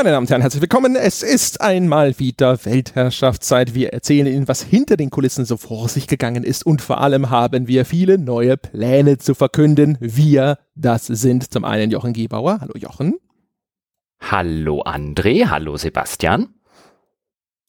Meine Damen und Herren, herzlich willkommen. Es ist einmal wieder Weltherrschaftszeit. Wir erzählen Ihnen, was hinter den Kulissen so vor sich gegangen ist und vor allem haben wir viele neue Pläne zu verkünden. Wir, das sind zum einen Jochen Gebauer. Hallo Jochen. Hallo André. Hallo Sebastian.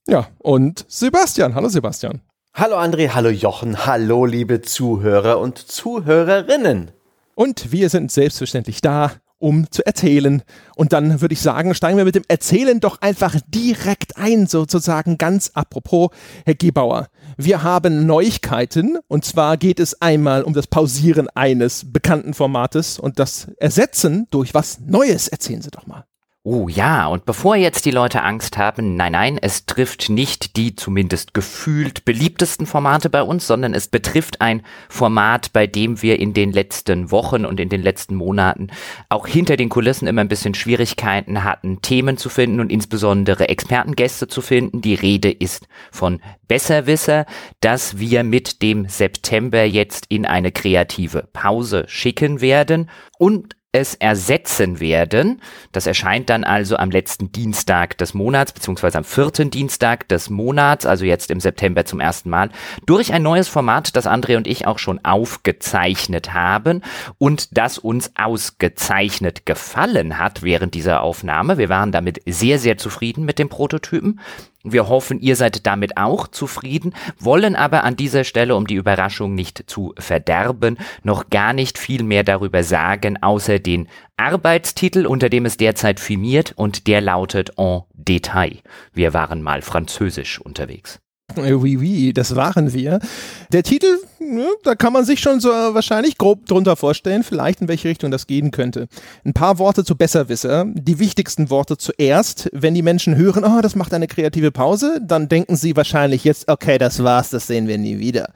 Ja, und Sebastian. Hallo Sebastian. Hallo André, hallo Jochen, hallo liebe Zuhörer und Zuhörerinnen. Und wir sind selbstverständlich da, um zu erzählen. Und dann würde ich sagen, steigen wir mit dem Erzählen doch einfach direkt ein, sozusagen ganz apropos, Herr Gebauer. Wir haben Neuigkeiten und zwar geht es einmal um das Pausieren eines bekannten Formates und das Ersetzen durch was Neues. Erzählen Sie doch mal. Oh ja, und bevor jetzt die Leute Angst haben, nein, nein, es trifft nicht die zumindest gefühlt beliebtesten Formate bei uns, sondern es betrifft ein Format, bei dem wir in den letzten Wochen und in den letzten Monaten auch hinter den Kulissen immer ein bisschen Schwierigkeiten hatten, Themen zu finden und insbesondere Expertengäste zu finden. Die Rede ist von Besserwisser, dass wir mit dem September jetzt in eine kreative Pause schicken werden und es ersetzen werden. Das erscheint dann also am letzten Dienstag des Monats, beziehungsweise am vierten Dienstag des Monats, also jetzt im September zum ersten Mal, durch ein neues Format, das André und ich auch schon aufgezeichnet haben und das uns ausgezeichnet gefallen hat während dieser Aufnahme. Wir waren damit sehr, sehr zufrieden mit dem Prototypen. Wir hoffen, ihr seid damit auch zufrieden, wollen aber an dieser Stelle, um die Überraschung nicht zu verderben, noch gar nicht viel mehr darüber sagen, außer den Arbeitstitel, unter dem es derzeit firmiert, und der lautet En Detail. Wir waren mal französisch unterwegs. Äh, oui, oui, das waren wir. Der Titel, ne, da kann man sich schon so wahrscheinlich grob drunter vorstellen, vielleicht in welche Richtung das gehen könnte. Ein paar Worte zu Besserwisser. Die wichtigsten Worte zuerst. Wenn die Menschen hören, oh, das macht eine kreative Pause, dann denken sie wahrscheinlich jetzt, okay, das war's, das sehen wir nie wieder.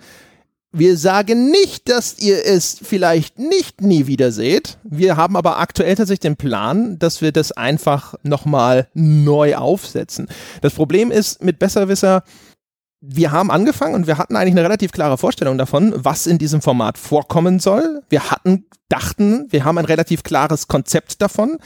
Wir sagen nicht, dass ihr es vielleicht nicht nie wieder seht. Wir haben aber aktuell tatsächlich den Plan, dass wir das einfach nochmal neu aufsetzen. Das Problem ist mit Besserwisser, wir haben angefangen und wir hatten eigentlich eine relativ klare Vorstellung davon, was in diesem Format vorkommen soll. Wir hatten, dachten, wir haben ein relativ klares Konzept davon.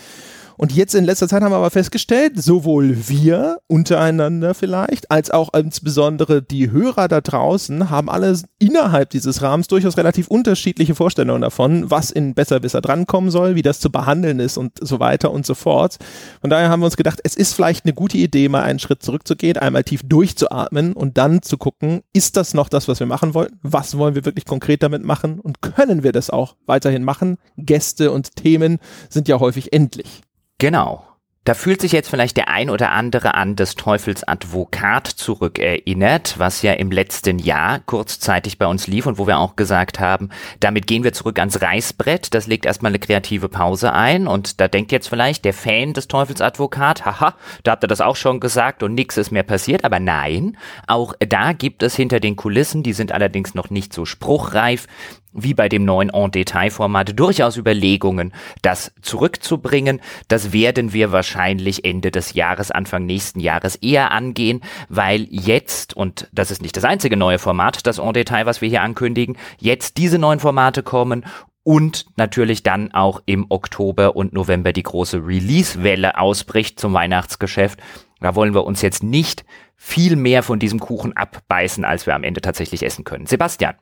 Und jetzt in letzter Zeit haben wir aber festgestellt, sowohl wir untereinander vielleicht, als auch insbesondere die Hörer da draußen haben alle innerhalb dieses Rahmens durchaus relativ unterschiedliche Vorstellungen davon, was in Besserwisser drankommen soll, wie das zu behandeln ist und so weiter und so fort. Von daher haben wir uns gedacht, es ist vielleicht eine gute Idee, mal einen Schritt zurückzugehen, einmal tief durchzuatmen und dann zu gucken, ist das noch das, was wir machen wollen? Was wollen wir wirklich konkret damit machen? Und können wir das auch weiterhin machen? Gäste und Themen sind ja häufig endlich. Genau. Da fühlt sich jetzt vielleicht der ein oder andere an des Teufels Advokat zurückerinnert, was ja im letzten Jahr kurzzeitig bei uns lief und wo wir auch gesagt haben, damit gehen wir zurück ans Reißbrett, das legt erstmal eine kreative Pause ein. Und da denkt jetzt vielleicht der Fan des Teufels Advokat, haha, da habt ihr das auch schon gesagt und nichts ist mehr passiert, aber nein, auch da gibt es hinter den Kulissen, die sind allerdings noch nicht so spruchreif, wie bei dem neuen En-Detail-Format durchaus Überlegungen, das zurückzubringen. Das werden wir wahrscheinlich Ende des Jahres, Anfang nächsten Jahres eher angehen, weil jetzt, und das ist nicht das einzige neue Format, das En-Detail, was wir hier ankündigen, jetzt diese neuen Formate kommen und natürlich dann auch im Oktober und November die große Release-Welle ausbricht zum Weihnachtsgeschäft. Da wollen wir uns jetzt nicht viel mehr von diesem Kuchen abbeißen, als wir am Ende tatsächlich essen können. Sebastian.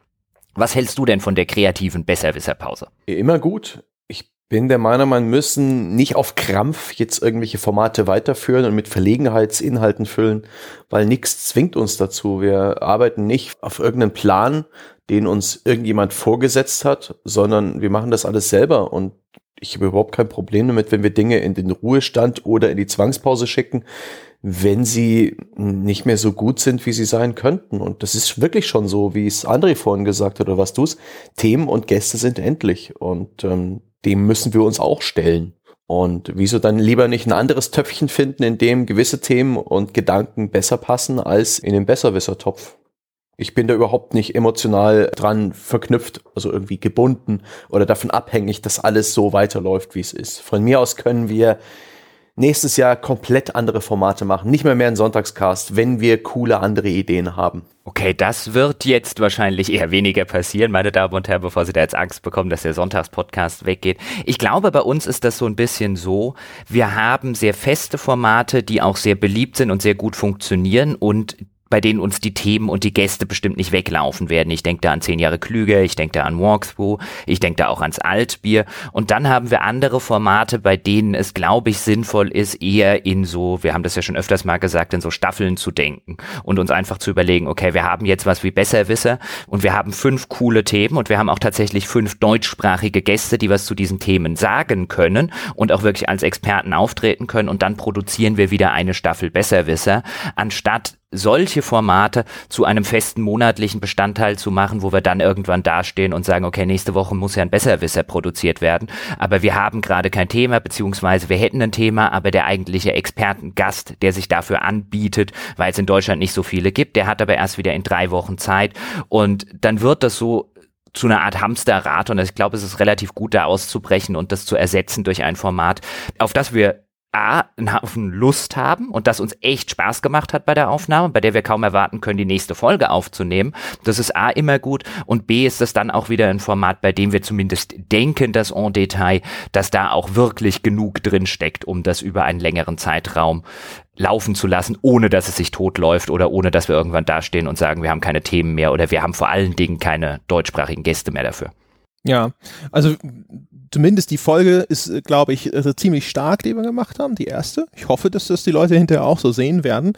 Was hältst du denn von der kreativen Besserwisserpause? Immer gut. Ich bin der Meinung, man müssen nicht auf Krampf jetzt irgendwelche Formate weiterführen und mit Verlegenheitsinhalten füllen, weil nichts zwingt uns dazu. Wir arbeiten nicht auf irgendeinen Plan, den uns irgendjemand vorgesetzt hat, sondern wir machen das alles selber und ich habe überhaupt kein Problem damit, wenn wir Dinge in den Ruhestand oder in die Zwangspause schicken, wenn sie nicht mehr so gut sind, wie sie sein könnten. Und das ist wirklich schon so, wie es André vorhin gesagt hat, oder was du's. Themen und Gäste sind endlich. Und ähm, dem müssen wir uns auch stellen. Und wieso dann lieber nicht ein anderes Töpfchen finden, in dem gewisse Themen und Gedanken besser passen als in den Besserwisser-Topf? Ich bin da überhaupt nicht emotional dran verknüpft, also irgendwie gebunden oder davon abhängig, dass alles so weiterläuft, wie es ist. Von mir aus können wir nächstes Jahr komplett andere Formate machen. Nicht mehr mehr einen Sonntagscast, wenn wir coole andere Ideen haben. Okay, das wird jetzt wahrscheinlich eher weniger passieren, meine Damen und Herren, bevor Sie da jetzt Angst bekommen, dass der Sonntagspodcast weggeht. Ich glaube, bei uns ist das so ein bisschen so, wir haben sehr feste Formate, die auch sehr beliebt sind und sehr gut funktionieren und bei denen uns die Themen und die Gäste bestimmt nicht weglaufen werden. Ich denke da an zehn Jahre klüger, ich denke da an Walkthrough, ich denke da auch ans Altbier. Und dann haben wir andere Formate, bei denen es, glaube ich, sinnvoll ist, eher in so, wir haben das ja schon öfters mal gesagt, in so Staffeln zu denken und uns einfach zu überlegen, okay, wir haben jetzt was wie Besserwisser und wir haben fünf coole Themen und wir haben auch tatsächlich fünf deutschsprachige Gäste, die was zu diesen Themen sagen können und auch wirklich als Experten auftreten können und dann produzieren wir wieder eine Staffel Besserwisser, anstatt solche Formate zu einem festen monatlichen Bestandteil zu machen, wo wir dann irgendwann dastehen und sagen, okay, nächste Woche muss ja ein Besserwisser produziert werden, aber wir haben gerade kein Thema, beziehungsweise wir hätten ein Thema, aber der eigentliche Expertengast, der sich dafür anbietet, weil es in Deutschland nicht so viele gibt, der hat aber erst wieder in drei Wochen Zeit. Und dann wird das so zu einer Art Hamsterrad und ich glaube, es ist relativ gut, da auszubrechen und das zu ersetzen durch ein Format, auf das wir A, einen Haufen Lust haben und das uns echt Spaß gemacht hat bei der Aufnahme, bei der wir kaum erwarten können, die nächste Folge aufzunehmen. Das ist A immer gut und B ist das dann auch wieder ein Format, bei dem wir zumindest denken, dass en Detail, dass da auch wirklich genug drin steckt, um das über einen längeren Zeitraum laufen zu lassen, ohne dass es sich totläuft oder ohne dass wir irgendwann dastehen und sagen, wir haben keine Themen mehr oder wir haben vor allen Dingen keine deutschsprachigen Gäste mehr dafür. Ja, also zumindest die Folge ist, äh, glaube ich, also ziemlich stark, die wir gemacht haben, die erste. Ich hoffe, dass das die Leute hinterher auch so sehen werden.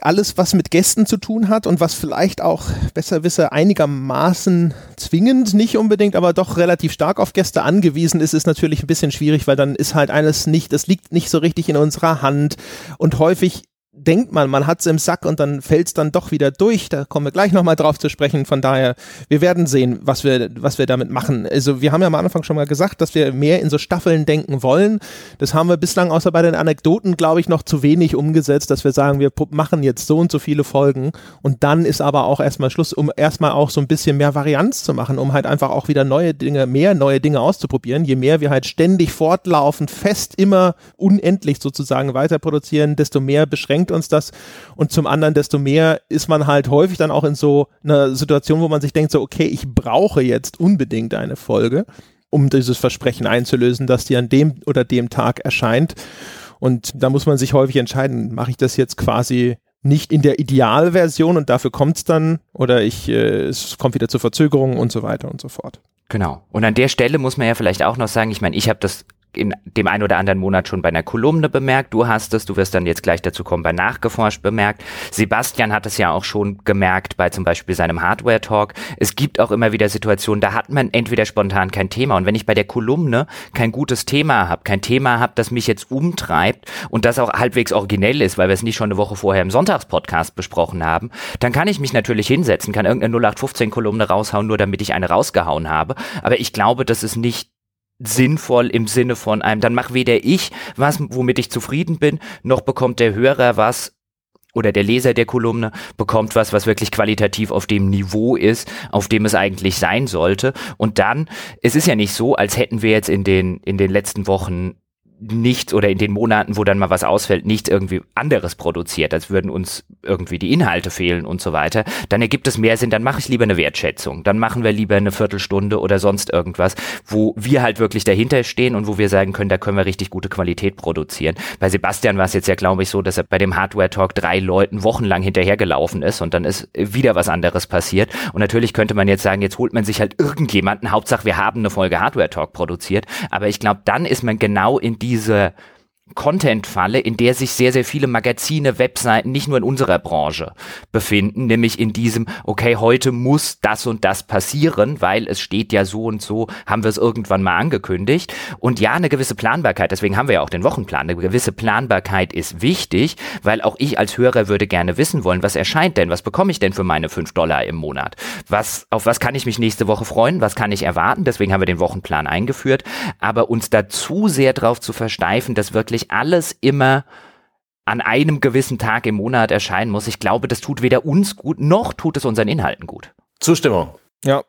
Alles, was mit Gästen zu tun hat und was vielleicht auch besser wisse einigermaßen zwingend, nicht unbedingt, aber doch relativ stark auf Gäste angewiesen ist, ist natürlich ein bisschen schwierig, weil dann ist halt alles nicht, das liegt nicht so richtig in unserer Hand und häufig denkt man, man hat es im Sack und dann fällt es dann doch wieder durch. Da kommen wir gleich nochmal drauf zu sprechen. Von daher, wir werden sehen, was wir, was wir damit machen. Also wir haben ja am Anfang schon mal gesagt, dass wir mehr in so Staffeln denken wollen. Das haben wir bislang außer bei den Anekdoten, glaube ich, noch zu wenig umgesetzt, dass wir sagen, wir machen jetzt so und so viele Folgen und dann ist aber auch erstmal Schluss, um erstmal auch so ein bisschen mehr Varianz zu machen, um halt einfach auch wieder neue Dinge, mehr neue Dinge auszuprobieren. Je mehr wir halt ständig fortlaufend, fest, immer unendlich sozusagen weiter produzieren, desto mehr beschränkt bringt uns das? Und zum anderen, desto mehr ist man halt häufig dann auch in so einer Situation, wo man sich denkt, so, okay, ich brauche jetzt unbedingt eine Folge, um dieses Versprechen einzulösen, dass die an dem oder dem Tag erscheint. Und da muss man sich häufig entscheiden, mache ich das jetzt quasi nicht in der Idealversion und dafür kommt es dann oder ich, äh, es kommt wieder zu Verzögerungen und so weiter und so fort. Genau. Und an der Stelle muss man ja vielleicht auch noch sagen, ich meine, ich habe das in dem einen oder anderen Monat schon bei einer Kolumne bemerkt. Du hast es, du wirst dann jetzt gleich dazu kommen, bei Nachgeforscht bemerkt. Sebastian hat es ja auch schon gemerkt bei zum Beispiel seinem Hardware-Talk. Es gibt auch immer wieder Situationen, da hat man entweder spontan kein Thema. Und wenn ich bei der Kolumne kein gutes Thema habe, kein Thema habe, das mich jetzt umtreibt und das auch halbwegs originell ist, weil wir es nicht schon eine Woche vorher im Sonntagspodcast besprochen haben, dann kann ich mich natürlich hinsetzen, kann irgendeine 0815-Kolumne raushauen, nur damit ich eine rausgehauen habe. Aber ich glaube, das ist nicht sinnvoll im Sinne von einem, dann mach weder ich was, womit ich zufrieden bin, noch bekommt der Hörer was, oder der Leser der Kolumne bekommt was, was wirklich qualitativ auf dem Niveau ist, auf dem es eigentlich sein sollte. Und dann, es ist ja nicht so, als hätten wir jetzt in den, in den letzten Wochen nichts oder in den Monaten, wo dann mal was ausfällt, nichts irgendwie anderes produziert, als würden uns irgendwie die Inhalte fehlen und so weiter, dann ergibt es mehr Sinn, dann mache ich lieber eine Wertschätzung. Dann machen wir lieber eine Viertelstunde oder sonst irgendwas, wo wir halt wirklich dahinter stehen und wo wir sagen können, da können wir richtig gute Qualität produzieren. Bei Sebastian war es jetzt ja, glaube ich, so, dass er bei dem Hardware Talk drei Leuten wochenlang hinterhergelaufen ist und dann ist wieder was anderes passiert. Und natürlich könnte man jetzt sagen, jetzt holt man sich halt irgendjemanden, Hauptsache wir haben eine Folge Hardware Talk produziert. Aber ich glaube, dann ist man genau in die diese Content-Falle, in der sich sehr, sehr viele Magazine, Webseiten, nicht nur in unserer Branche befinden, nämlich in diesem, okay, heute muss das und das passieren, weil es steht ja so und so, haben wir es irgendwann mal angekündigt. Und ja, eine gewisse Planbarkeit, deswegen haben wir ja auch den Wochenplan, eine gewisse Planbarkeit ist wichtig, weil auch ich als Hörer würde gerne wissen wollen, was erscheint denn, was bekomme ich denn für meine fünf Dollar im Monat? Was, auf was kann ich mich nächste Woche freuen? Was kann ich erwarten? Deswegen haben wir den Wochenplan eingeführt. Aber uns da zu sehr drauf zu versteifen, dass wirklich wirklich alles immer an einem gewissen Tag im Monat erscheinen muss. Ich glaube, das tut weder uns gut, noch tut es unseren Inhalten gut. Zustimmung. Ja.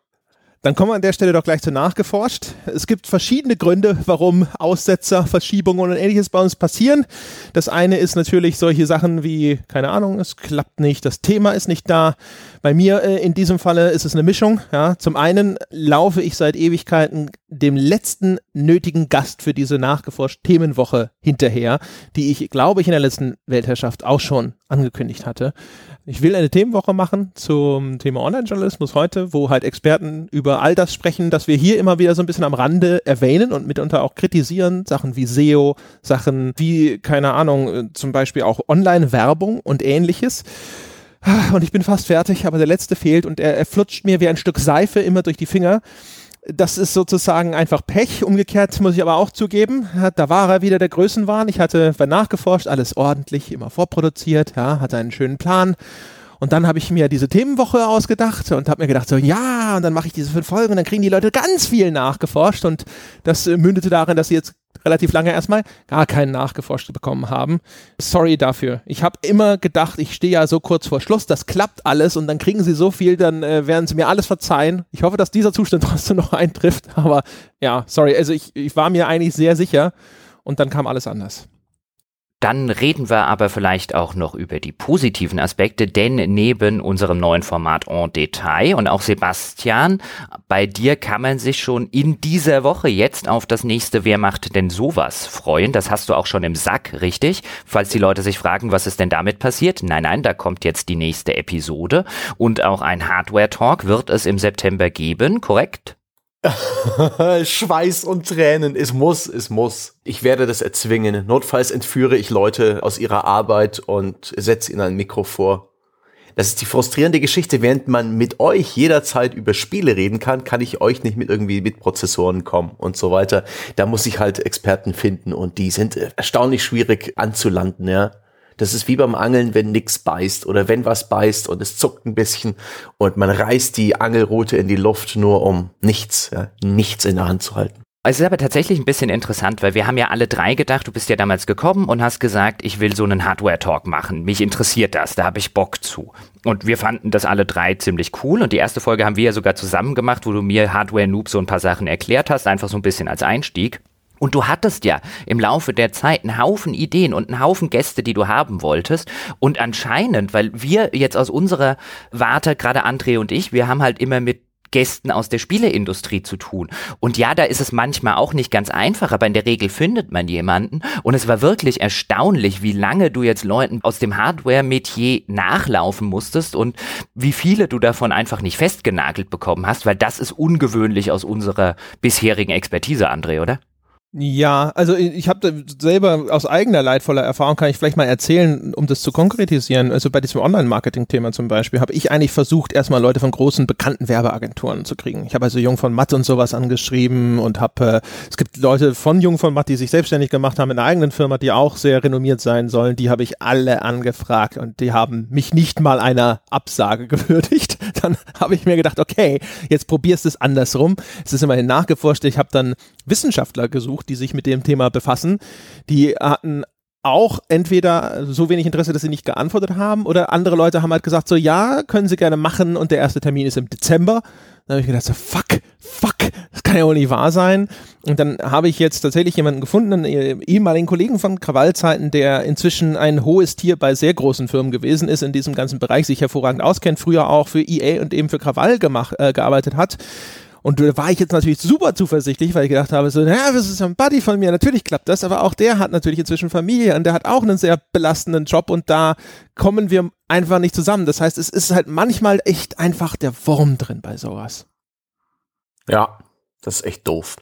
Dann kommen wir an der Stelle doch gleich zu nachgeforscht. Es gibt verschiedene Gründe, warum Aussetzer, Verschiebungen und ähnliches bei uns passieren. Das eine ist natürlich solche Sachen wie, keine Ahnung, es klappt nicht, das Thema ist nicht da. Bei mir äh, in diesem Falle ist es eine Mischung. Ja. Zum einen laufe ich seit Ewigkeiten dem letzten nötigen Gast für diese nachgeforscht Themenwoche hinterher, die ich, glaube ich, in der letzten Weltherrschaft auch schon angekündigt hatte. Ich will eine Themenwoche machen zum Thema Online-Journalismus heute, wo halt Experten über all das sprechen, dass wir hier immer wieder so ein bisschen am Rande erwähnen und mitunter auch kritisieren. Sachen wie SEO, Sachen wie, keine Ahnung, zum Beispiel auch Online-Werbung und ähnliches. Und ich bin fast fertig, aber der letzte fehlt und er, er flutscht mir wie ein Stück Seife immer durch die Finger. Das ist sozusagen einfach Pech. Umgekehrt muss ich aber auch zugeben, da war er wieder der Größenwahn. Ich hatte nachgeforscht, alles ordentlich, immer vorproduziert, ja, hatte einen schönen Plan. Und dann habe ich mir diese Themenwoche ausgedacht und habe mir gedacht, so ja, und dann mache ich diese fünf Folgen und dann kriegen die Leute ganz viel nachgeforscht. Und das mündete darin, dass sie jetzt relativ lange erstmal gar keinen nachgeforscht bekommen haben. Sorry dafür. Ich habe immer gedacht, ich stehe ja so kurz vor Schluss, das klappt alles und dann kriegen sie so viel, dann äh, werden sie mir alles verzeihen. Ich hoffe, dass dieser Zustand trotzdem noch eintrifft, aber ja, sorry. Also ich, ich war mir eigentlich sehr sicher und dann kam alles anders. Dann reden wir aber vielleicht auch noch über die positiven Aspekte, denn neben unserem neuen Format en Detail und auch Sebastian, bei dir kann man sich schon in dieser Woche jetzt auf das nächste Wer macht denn sowas freuen. Das hast du auch schon im Sack, richtig? Falls die Leute sich fragen, was ist denn damit passiert? Nein, nein, da kommt jetzt die nächste Episode und auch ein Hardware-Talk wird es im September geben, korrekt? Schweiß und Tränen. Es muss, es muss. Ich werde das erzwingen. Notfalls entführe ich Leute aus ihrer Arbeit und setze ihnen ein Mikro vor. Das ist die frustrierende Geschichte. Während man mit euch jederzeit über Spiele reden kann, kann ich euch nicht mit irgendwie mit Prozessoren kommen und so weiter. Da muss ich halt Experten finden und die sind erstaunlich schwierig anzulanden, ja. Das ist wie beim Angeln, wenn nix beißt oder wenn was beißt und es zuckt ein bisschen und man reißt die Angelrute in die Luft nur um nichts, ja, nichts in der Hand zu halten. Es ist aber tatsächlich ein bisschen interessant, weil wir haben ja alle drei gedacht, du bist ja damals gekommen und hast gesagt, ich will so einen Hardware-Talk machen. Mich interessiert das, da habe ich Bock zu. Und wir fanden das alle drei ziemlich cool. Und die erste Folge haben wir ja sogar zusammen gemacht, wo du mir Hardware-Noob so ein paar Sachen erklärt hast, einfach so ein bisschen als Einstieg. Und du hattest ja im Laufe der Zeit einen Haufen Ideen und einen Haufen Gäste, die du haben wolltest. Und anscheinend, weil wir jetzt aus unserer Warte, gerade André und ich, wir haben halt immer mit Gästen aus der Spieleindustrie zu tun. Und ja, da ist es manchmal auch nicht ganz einfach, aber in der Regel findet man jemanden. Und es war wirklich erstaunlich, wie lange du jetzt Leuten aus dem Hardware-Metier nachlaufen musstest und wie viele du davon einfach nicht festgenagelt bekommen hast, weil das ist ungewöhnlich aus unserer bisherigen Expertise, André, oder? Ja, also ich habe selber aus eigener leidvoller Erfahrung kann ich vielleicht mal erzählen, um das zu konkretisieren. Also bei diesem Online-Marketing-Thema zum Beispiel habe ich eigentlich versucht, erstmal Leute von großen bekannten Werbeagenturen zu kriegen. Ich habe also Jung von Matt und sowas angeschrieben und habe, äh, es gibt Leute von Jung von Matt, die sich selbstständig gemacht haben in einer eigenen Firma, die auch sehr renommiert sein sollen. Die habe ich alle angefragt und die haben mich nicht mal einer Absage gewürdigt. Dann habe ich mir gedacht, okay, jetzt probierst du es andersrum. Es ist immerhin nachgeforscht. Ich habe dann Wissenschaftler gesucht, die sich mit dem Thema befassen. Die hatten auch entweder so wenig Interesse, dass sie nicht geantwortet haben, oder andere Leute haben halt gesagt, so ja, können sie gerne machen und der erste Termin ist im Dezember. Dann habe ich gedacht, so fuck, fuck, das kann ja wohl nicht wahr sein. Und dann habe ich jetzt tatsächlich jemanden gefunden, einen ehemaligen Kollegen von Krawallzeiten, der inzwischen ein hohes Tier bei sehr großen Firmen gewesen ist, in diesem ganzen Bereich sich hervorragend auskennt, früher auch für EA und eben für Krawall gemacht, äh, gearbeitet hat und da war ich jetzt natürlich super zuversichtlich, weil ich gedacht habe, so, naja, das ist ein Buddy von mir, natürlich klappt das, aber auch der hat natürlich inzwischen Familie und der hat auch einen sehr belastenden Job und da kommen wir einfach nicht zusammen. Das heißt, es ist halt manchmal echt einfach der Wurm drin bei sowas. Ja, das ist echt doof.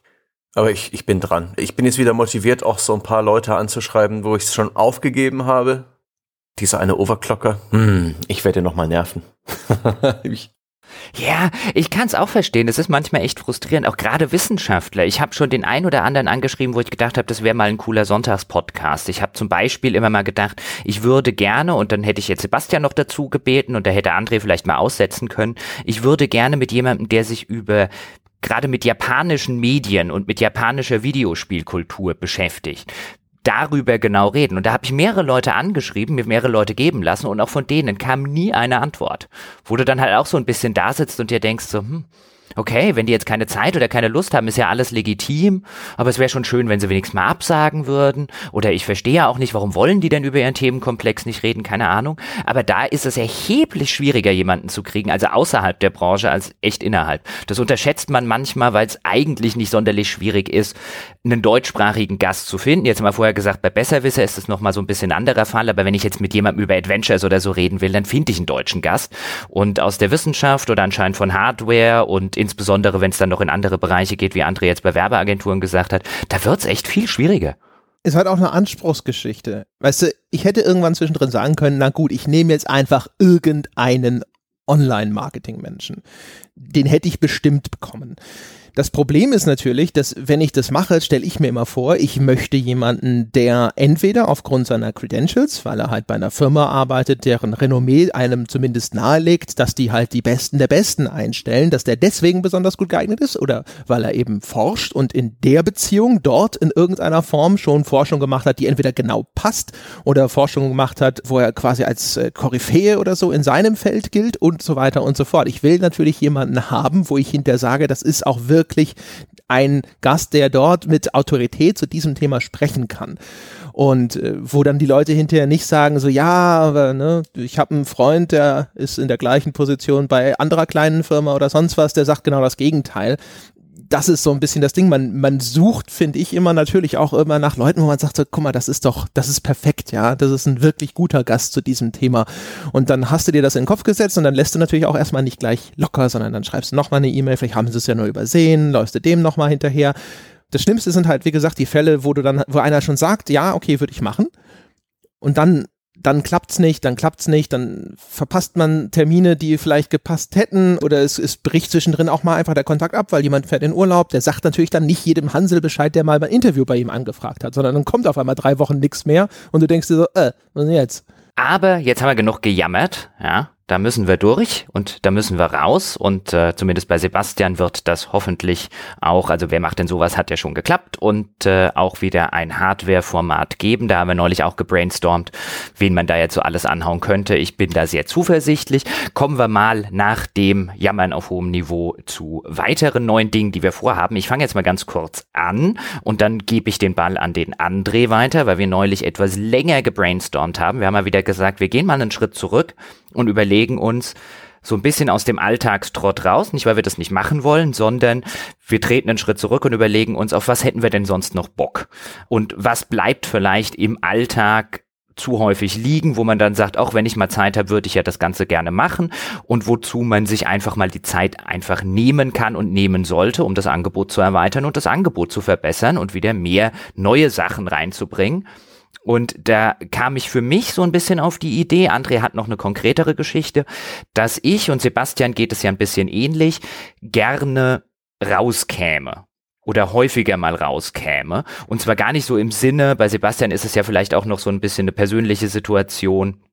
Aber ich, ich bin dran. Ich bin jetzt wieder motiviert, auch so ein paar Leute anzuschreiben, wo ich es schon aufgegeben habe. Dieser eine Overclocker. Hm, ich werde noch mal nerven. ich, ja, ich kann es auch verstehen. Es ist manchmal echt frustrierend, auch gerade Wissenschaftler. Ich habe schon den einen oder anderen angeschrieben, wo ich gedacht habe, das wäre mal ein cooler Sonntagspodcast. Ich habe zum Beispiel immer mal gedacht, ich würde gerne, und dann hätte ich jetzt Sebastian noch dazu gebeten und da hätte André vielleicht mal aussetzen können, ich würde gerne mit jemandem, der sich über gerade mit japanischen Medien und mit japanischer Videospielkultur beschäftigt darüber genau reden. Und da habe ich mehrere Leute angeschrieben, mir mehrere Leute geben lassen und auch von denen kam nie eine Antwort. Wo du dann halt auch so ein bisschen da sitzt und dir denkst so, hm, okay, wenn die jetzt keine Zeit oder keine Lust haben, ist ja alles legitim, aber es wäre schon schön, wenn sie wenigstens mal absagen würden. Oder ich verstehe ja auch nicht, warum wollen die denn über ihren Themenkomplex nicht reden, keine Ahnung. Aber da ist es erheblich schwieriger, jemanden zu kriegen, also außerhalb der Branche als echt innerhalb. Das unterschätzt man manchmal, weil es eigentlich nicht sonderlich schwierig ist, einen deutschsprachigen Gast zu finden. Jetzt haben wir vorher gesagt, bei Besserwisser ist es nochmal so ein bisschen anderer Fall, aber wenn ich jetzt mit jemandem über Adventures oder so reden will, dann finde ich einen deutschen Gast. Und aus der Wissenschaft oder anscheinend von Hardware und insbesondere, wenn es dann noch in andere Bereiche geht, wie André jetzt bei Werbeagenturen gesagt hat, da wird es echt viel schwieriger. Ist halt auch eine Anspruchsgeschichte. Weißt du, ich hätte irgendwann zwischendrin sagen können, na gut, ich nehme jetzt einfach irgendeinen Online-Marketing-Menschen. Den hätte ich bestimmt bekommen. Das Problem ist natürlich, dass wenn ich das mache, stelle ich mir immer vor, ich möchte jemanden, der entweder aufgrund seiner Credentials, weil er halt bei einer Firma arbeitet, deren Renommee einem zumindest nahelegt, dass die halt die Besten der Besten einstellen, dass der deswegen besonders gut geeignet ist oder weil er eben forscht und in der Beziehung dort in irgendeiner Form schon Forschung gemacht hat, die entweder genau passt oder Forschung gemacht hat, wo er quasi als äh, Koryphäe oder so in seinem Feld gilt und so weiter und so fort. Ich will natürlich jemanden haben, wo ich hinter sage, das ist auch wirklich wirklich ein Gast, der dort mit Autorität zu diesem Thema sprechen kann. Und äh, wo dann die Leute hinterher nicht sagen, so ja, aber ne, ich habe einen Freund, der ist in der gleichen Position bei anderer kleinen Firma oder sonst was, der sagt genau das Gegenteil das ist so ein bisschen das Ding. Man, man sucht, finde ich, immer natürlich auch immer nach Leuten, wo man sagt, so, guck mal, das ist doch, das ist perfekt, ja. Das ist ein wirklich guter Gast zu diesem Thema. Und dann hast du dir das in den Kopf gesetzt und dann lässt du natürlich auch erstmal nicht gleich locker, sondern dann schreibst du nochmal eine E-Mail, vielleicht haben sie es ja nur übersehen, läufst du dem nochmal hinterher. Das Schlimmste sind halt, wie gesagt, die Fälle, wo du dann, wo einer schon sagt, ja, okay, würde ich machen. Und dann dann klappt's nicht, dann klappt's nicht, dann verpasst man Termine, die vielleicht gepasst hätten. Oder es, es bricht zwischendrin auch mal einfach der Kontakt ab, weil jemand fährt in Urlaub, der sagt natürlich dann nicht jedem Hansel Bescheid, der mal ein Interview bei ihm angefragt hat, sondern dann kommt auf einmal drei Wochen nichts mehr und du denkst dir so, äh, was denn jetzt? Aber jetzt haben wir genug gejammert, ja da müssen wir durch und da müssen wir raus und äh, zumindest bei Sebastian wird das hoffentlich auch, also wer macht denn sowas, hat ja schon geklappt und äh, auch wieder ein Hardware-Format geben. Da haben wir neulich auch gebrainstormt, wen man da jetzt so alles anhauen könnte. Ich bin da sehr zuversichtlich. Kommen wir mal nach dem Jammern auf hohem Niveau zu weiteren neuen Dingen, die wir vorhaben. Ich fange jetzt mal ganz kurz an und dann gebe ich den Ball an den André weiter, weil wir neulich etwas länger gebrainstormt haben. Wir haben mal wieder gesagt, wir gehen mal einen Schritt zurück und überlegen uns so ein bisschen aus dem Alltagstrott raus, nicht weil wir das nicht machen wollen, sondern wir treten einen Schritt zurück und überlegen uns, auf was hätten wir denn sonst noch Bock? Und was bleibt vielleicht im Alltag zu häufig liegen, wo man dann sagt, auch wenn ich mal Zeit habe, würde ich ja das Ganze gerne machen und wozu man sich einfach mal die Zeit einfach nehmen kann und nehmen sollte, um das Angebot zu erweitern und das Angebot zu verbessern und wieder mehr neue Sachen reinzubringen. Und da kam ich für mich so ein bisschen auf die Idee, André hat noch eine konkretere Geschichte, dass ich und Sebastian geht es ja ein bisschen ähnlich, gerne rauskäme oder häufiger mal rauskäme. Und zwar gar nicht so im Sinne, bei Sebastian ist es ja vielleicht auch noch so ein bisschen eine persönliche Situation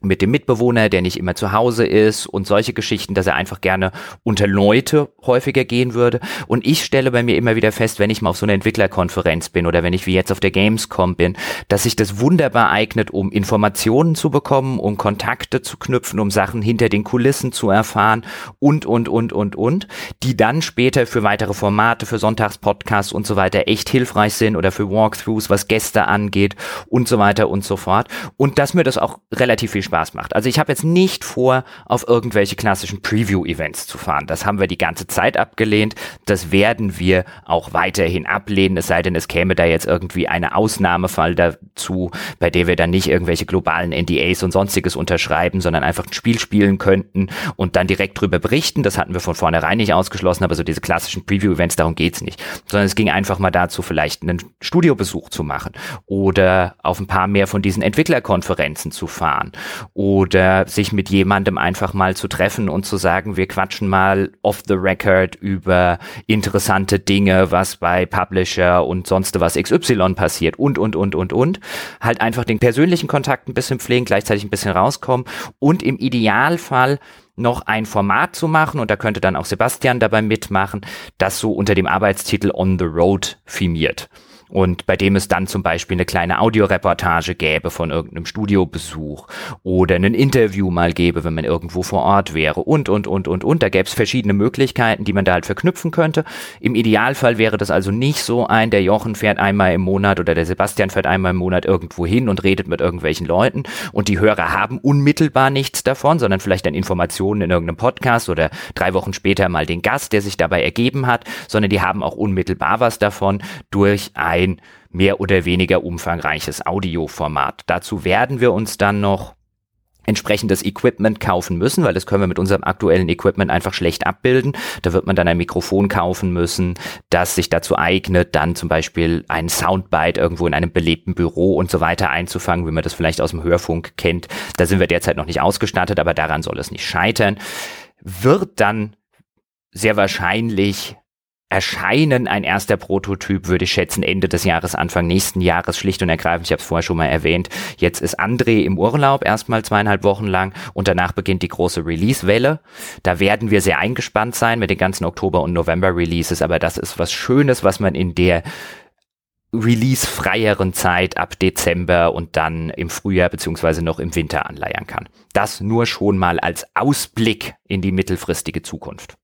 mit dem Mitbewohner, der nicht immer zu Hause ist und solche Geschichten, dass er einfach gerne unter Leute häufiger gehen würde. Und ich stelle bei mir immer wieder fest, wenn ich mal auf so einer Entwicklerkonferenz bin oder wenn ich wie jetzt auf der Gamescom bin, dass sich das wunderbar eignet, um Informationen zu bekommen, um Kontakte zu knüpfen, um Sachen hinter den Kulissen zu erfahren und, und, und, und, und, die dann später für weitere Formate, für Sonntagspodcasts und so weiter echt hilfreich sind oder für Walkthroughs, was Gäste angeht und so weiter und so fort. Und dass mir das auch relativ viel Spaß macht. Also ich habe jetzt nicht vor, auf irgendwelche klassischen Preview-Events zu fahren. Das haben wir die ganze Zeit abgelehnt. Das werden wir auch weiterhin ablehnen, es sei denn, es käme da jetzt irgendwie eine Ausnahmefall dazu, bei der wir dann nicht irgendwelche globalen NDAs und sonstiges unterschreiben, sondern einfach ein Spiel spielen könnten und dann direkt drüber berichten. Das hatten wir von vornherein nicht ausgeschlossen, aber so diese klassischen Preview-Events, darum geht's nicht. Sondern es ging einfach mal dazu, vielleicht einen Studiobesuch zu machen oder auf ein paar mehr von diesen Entwicklerkonferenzen zu fahren oder sich mit jemandem einfach mal zu treffen und zu sagen, wir quatschen mal off the record über interessante Dinge, was bei Publisher und sonst was XY passiert und, und, und, und, und. Halt einfach den persönlichen Kontakt ein bisschen pflegen, gleichzeitig ein bisschen rauskommen und im Idealfall noch ein Format zu machen und da könnte dann auch Sebastian dabei mitmachen, das so unter dem Arbeitstitel On the Road firmiert. Und bei dem es dann zum Beispiel eine kleine Audioreportage gäbe von irgendeinem Studiobesuch oder ein Interview mal gäbe, wenn man irgendwo vor Ort wäre und, und, und, und, und. Da gäbe es verschiedene Möglichkeiten, die man da halt verknüpfen könnte. Im Idealfall wäre das also nicht so ein, der Jochen fährt einmal im Monat oder der Sebastian fährt einmal im Monat irgendwo hin und redet mit irgendwelchen Leuten und die Hörer haben unmittelbar nichts davon, sondern vielleicht dann Informationen in irgendeinem Podcast oder drei Wochen später mal den Gast, der sich dabei ergeben hat, sondern die haben auch unmittelbar was davon durch ein ein mehr oder weniger umfangreiches Audioformat. Dazu werden wir uns dann noch entsprechendes Equipment kaufen müssen, weil das können wir mit unserem aktuellen Equipment einfach schlecht abbilden. Da wird man dann ein Mikrofon kaufen müssen, das sich dazu eignet, dann zum Beispiel einen Soundbite irgendwo in einem belebten Büro und so weiter einzufangen, wie man das vielleicht aus dem Hörfunk kennt. Da sind wir derzeit noch nicht ausgestattet, aber daran soll es nicht scheitern. Wird dann sehr wahrscheinlich Erscheinen ein erster Prototyp, würde ich schätzen, Ende des Jahres, Anfang nächsten Jahres, schlicht und ergreifend. Ich habe es vorher schon mal erwähnt. Jetzt ist André im Urlaub, erstmal zweieinhalb Wochen lang und danach beginnt die große Release-Welle. Da werden wir sehr eingespannt sein mit den ganzen Oktober- und November-Releases, aber das ist was Schönes, was man in der release-freieren Zeit ab Dezember und dann im Frühjahr beziehungsweise noch im Winter anleiern kann. Das nur schon mal als Ausblick in die mittelfristige Zukunft.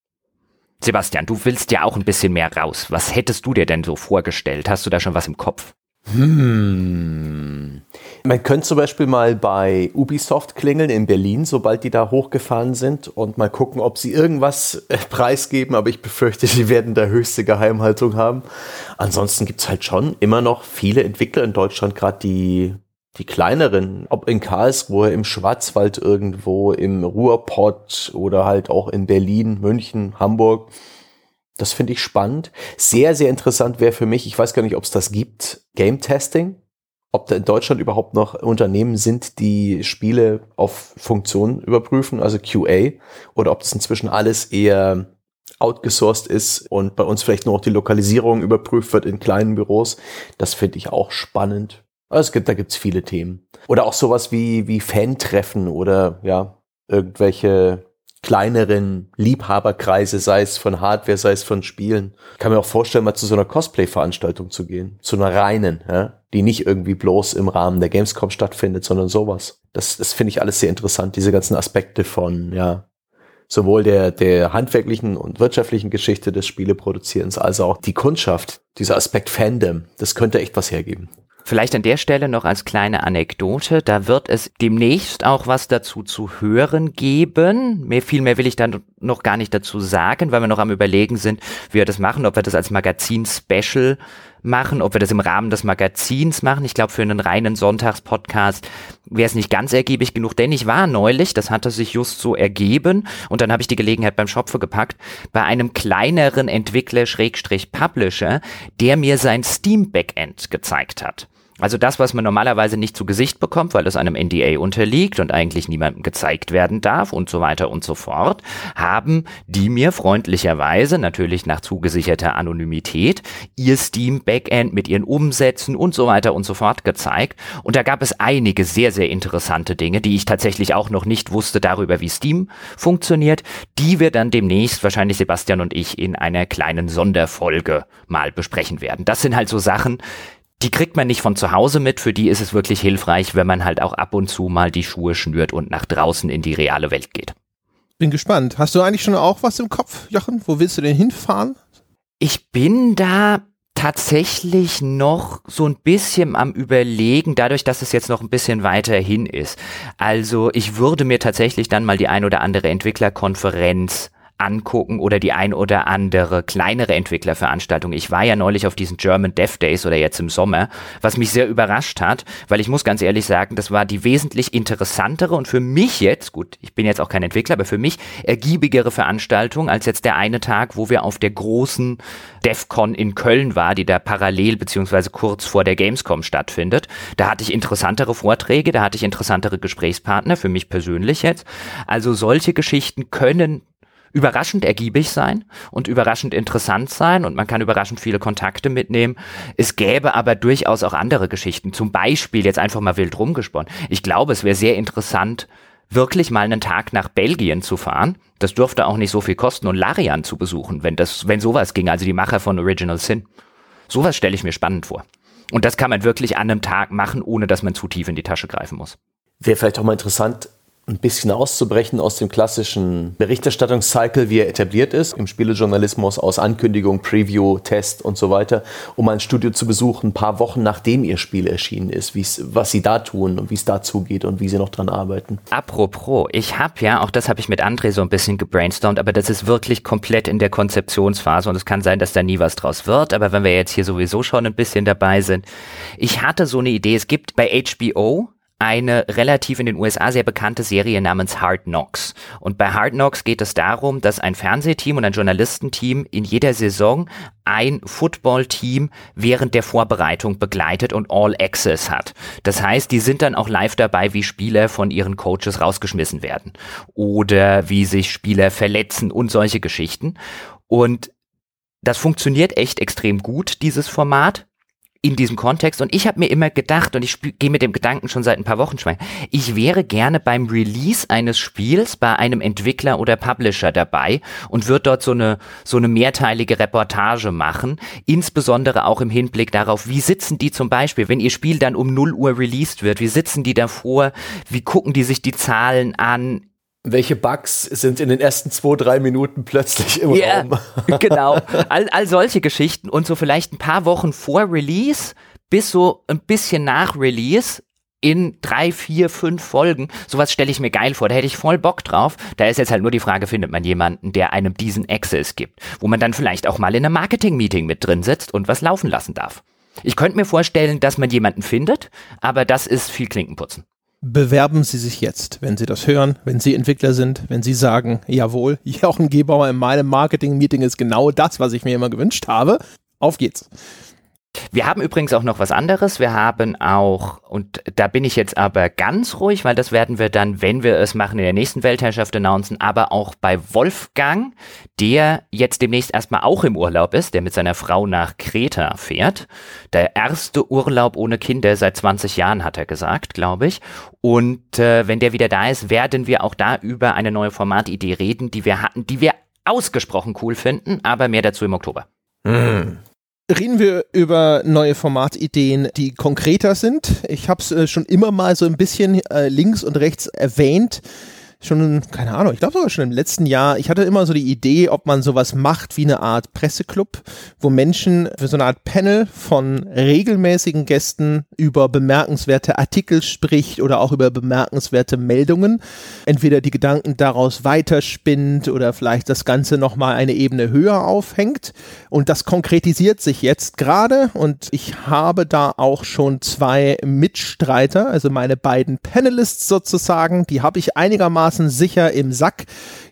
Sebastian, du willst ja auch ein bisschen mehr raus. Was hättest du dir denn so vorgestellt? Hast du da schon was im Kopf? Hm. Man könnte zum Beispiel mal bei Ubisoft klingeln in Berlin, sobald die da hochgefahren sind und mal gucken, ob sie irgendwas äh, preisgeben, aber ich befürchte, sie werden da höchste Geheimhaltung haben. Ansonsten gibt es halt schon immer noch viele Entwickler in Deutschland, gerade die die kleineren, ob in Karlsruhe, im Schwarzwald irgendwo, im Ruhrpott oder halt auch in Berlin, München, Hamburg. Das finde ich spannend. Sehr, sehr interessant wäre für mich, ich weiß gar nicht, ob es das gibt, Game Testing. Ob da in Deutschland überhaupt noch Unternehmen sind, die Spiele auf Funktionen überprüfen, also QA, oder ob das inzwischen alles eher outgesourced ist und bei uns vielleicht nur noch die Lokalisierung überprüft wird in kleinen Büros. Das finde ich auch spannend. Also es gibt, da gibt's viele Themen. Oder auch sowas wie, wie Fan-Treffen oder ja, irgendwelche kleineren Liebhaberkreise, sei es von Hardware, sei es von Spielen. Ich kann mir auch vorstellen, mal zu so einer Cosplay-Veranstaltung zu gehen. Zu einer reinen, ja, die nicht irgendwie bloß im Rahmen der Gamescom stattfindet, sondern sowas. Das, das finde ich alles sehr interessant, diese ganzen Aspekte von, ja, sowohl der, der handwerklichen und wirtschaftlichen Geschichte des Spieleproduzierens als auch die Kundschaft, dieser Aspekt Fandom, das könnte echt was hergeben. Vielleicht an der Stelle noch als kleine Anekdote, da wird es demnächst auch was dazu zu hören geben. Mehr, viel mehr will ich dann noch gar nicht dazu sagen, weil wir noch am überlegen sind, wie wir das machen, ob wir das als Magazin-Special machen, ob wir das im Rahmen des Magazins machen. Ich glaube, für einen reinen Sonntagspodcast wäre es nicht ganz ergiebig genug, denn ich war neulich, das hatte sich just so ergeben und dann habe ich die Gelegenheit beim Schopfe gepackt, bei einem kleineren Entwickler Schrägstrich Publisher, der mir sein Steam Backend gezeigt hat. Also das, was man normalerweise nicht zu Gesicht bekommt, weil es einem NDA unterliegt und eigentlich niemandem gezeigt werden darf und so weiter und so fort, haben die mir freundlicherweise, natürlich nach zugesicherter Anonymität, ihr Steam Backend mit ihren Umsätzen und so weiter und so fort gezeigt. Und da gab es einige sehr, sehr interessante Dinge, die ich tatsächlich auch noch nicht wusste darüber, wie Steam funktioniert, die wir dann demnächst wahrscheinlich Sebastian und ich in einer kleinen Sonderfolge mal besprechen werden. Das sind halt so Sachen, die kriegt man nicht von zu Hause mit, für die ist es wirklich hilfreich, wenn man halt auch ab und zu mal die Schuhe schnürt und nach draußen in die reale Welt geht. Bin gespannt. Hast du eigentlich schon auch was im Kopf, Jochen? Wo willst du denn hinfahren? Ich bin da tatsächlich noch so ein bisschen am Überlegen, dadurch, dass es jetzt noch ein bisschen weiter hin ist. Also ich würde mir tatsächlich dann mal die ein oder andere Entwicklerkonferenz angucken oder die ein oder andere kleinere Entwicklerveranstaltung. Ich war ja neulich auf diesen German Dev Days oder jetzt im Sommer, was mich sehr überrascht hat, weil ich muss ganz ehrlich sagen, das war die wesentlich interessantere und für mich jetzt, gut, ich bin jetzt auch kein Entwickler, aber für mich ergiebigere Veranstaltung als jetzt der eine Tag, wo wir auf der großen DevCon in Köln war, die da parallel beziehungsweise kurz vor der Gamescom stattfindet. Da hatte ich interessantere Vorträge, da hatte ich interessantere Gesprächspartner, für mich persönlich jetzt. Also solche Geschichten können überraschend ergiebig sein und überraschend interessant sein und man kann überraschend viele Kontakte mitnehmen. Es gäbe aber durchaus auch andere Geschichten. Zum Beispiel jetzt einfach mal wild rumgesponnen. Ich glaube, es wäre sehr interessant, wirklich mal einen Tag nach Belgien zu fahren. Das dürfte auch nicht so viel kosten und Larian zu besuchen, wenn das, wenn sowas ging, also die Macher von Original Sin. Sowas stelle ich mir spannend vor. Und das kann man wirklich an einem Tag machen, ohne dass man zu tief in die Tasche greifen muss. Wäre vielleicht auch mal interessant, ein bisschen auszubrechen aus dem klassischen Berichterstattungscycle, wie er etabliert ist, im Spielejournalismus aus Ankündigung, Preview, Test und so weiter, um ein Studio zu besuchen, ein paar Wochen nachdem ihr Spiel erschienen ist, was sie da tun und wie es da zugeht und wie sie noch dran arbeiten. Apropos, ich habe ja, auch das habe ich mit André so ein bisschen gebrainstormt, aber das ist wirklich komplett in der Konzeptionsphase und es kann sein, dass da nie was draus wird, aber wenn wir jetzt hier sowieso schon ein bisschen dabei sind, ich hatte so eine Idee, es gibt bei HBO eine relativ in den USA sehr bekannte Serie namens Hard Knocks. Und bei Hard Knocks geht es darum, dass ein Fernsehteam und ein Journalistenteam in jeder Saison ein Footballteam während der Vorbereitung begleitet und All Access hat. Das heißt, die sind dann auch live dabei, wie Spieler von ihren Coaches rausgeschmissen werden oder wie sich Spieler verletzen und solche Geschichten. Und das funktioniert echt extrem gut, dieses Format in diesem Kontext. Und ich habe mir immer gedacht, und ich gehe mit dem Gedanken schon seit ein paar Wochen schwanger, ich wäre gerne beim Release eines Spiels bei einem Entwickler oder Publisher dabei und würde dort so eine, so eine mehrteilige Reportage machen. Insbesondere auch im Hinblick darauf, wie sitzen die zum Beispiel, wenn ihr Spiel dann um 0 Uhr released wird, wie sitzen die davor, wie gucken die sich die Zahlen an, welche Bugs sind in den ersten zwei, drei Minuten plötzlich im yeah, Raum? genau. All, all solche Geschichten und so vielleicht ein paar Wochen vor Release bis so ein bisschen nach Release in drei, vier, fünf Folgen. Sowas stelle ich mir geil vor. Da hätte ich voll Bock drauf. Da ist jetzt halt nur die Frage, findet man jemanden, der einem diesen Access gibt, wo man dann vielleicht auch mal in einem Marketing-Meeting mit drin sitzt und was laufen lassen darf. Ich könnte mir vorstellen, dass man jemanden findet, aber das ist viel Klinkenputzen bewerben Sie sich jetzt, wenn Sie das hören, wenn Sie Entwickler sind, wenn Sie sagen, jawohl, Jochen Gebauer in meinem Marketing-Meeting ist genau das, was ich mir immer gewünscht habe. Auf geht's. Wir haben übrigens auch noch was anderes. Wir haben auch, und da bin ich jetzt aber ganz ruhig, weil das werden wir dann, wenn wir es machen, in der nächsten Weltherrschaft announcen, aber auch bei Wolfgang, der jetzt demnächst erstmal auch im Urlaub ist, der mit seiner Frau nach Kreta fährt. Der erste Urlaub ohne Kinder seit 20 Jahren, hat er gesagt, glaube ich. Und äh, wenn der wieder da ist, werden wir auch da über eine neue Formatidee reden, die wir hatten, die wir ausgesprochen cool finden, aber mehr dazu im Oktober. Mm. Reden wir über neue Formatideen, die konkreter sind. Ich habe es äh, schon immer mal so ein bisschen äh, links und rechts erwähnt schon, keine Ahnung, ich glaube sogar schon im letzten Jahr, ich hatte immer so die Idee, ob man sowas macht wie eine Art Presseclub, wo Menschen für so eine Art Panel von regelmäßigen Gästen über bemerkenswerte Artikel spricht oder auch über bemerkenswerte Meldungen. Entweder die Gedanken daraus weiterspinnt oder vielleicht das Ganze nochmal eine Ebene höher aufhängt. Und das konkretisiert sich jetzt gerade und ich habe da auch schon zwei Mitstreiter, also meine beiden Panelists sozusagen, die habe ich einigermaßen einigermaßen sicher im Sack.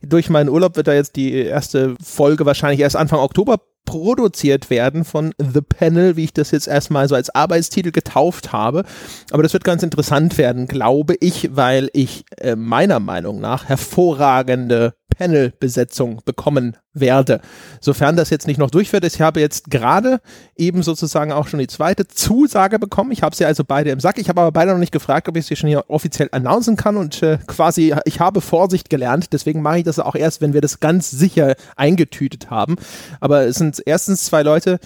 Durch meinen Urlaub wird da jetzt die erste Folge wahrscheinlich erst Anfang Oktober produziert werden von The Panel, wie ich das jetzt erstmal so als Arbeitstitel getauft habe. Aber das wird ganz interessant werden, glaube ich, weil ich äh, meiner Meinung nach hervorragende Panel-Besetzung bekommen werde. Sofern das jetzt nicht noch durchführt, ich habe jetzt gerade eben sozusagen auch schon die zweite Zusage bekommen. Ich habe sie also beide im Sack. Ich habe aber beide noch nicht gefragt, ob ich sie schon hier offiziell announcen kann und äh, quasi, ich habe Vorsicht gelernt. Deswegen mache ich das auch erst, wenn wir das ganz sicher eingetütet haben. Aber es sind erstens zwei Leute,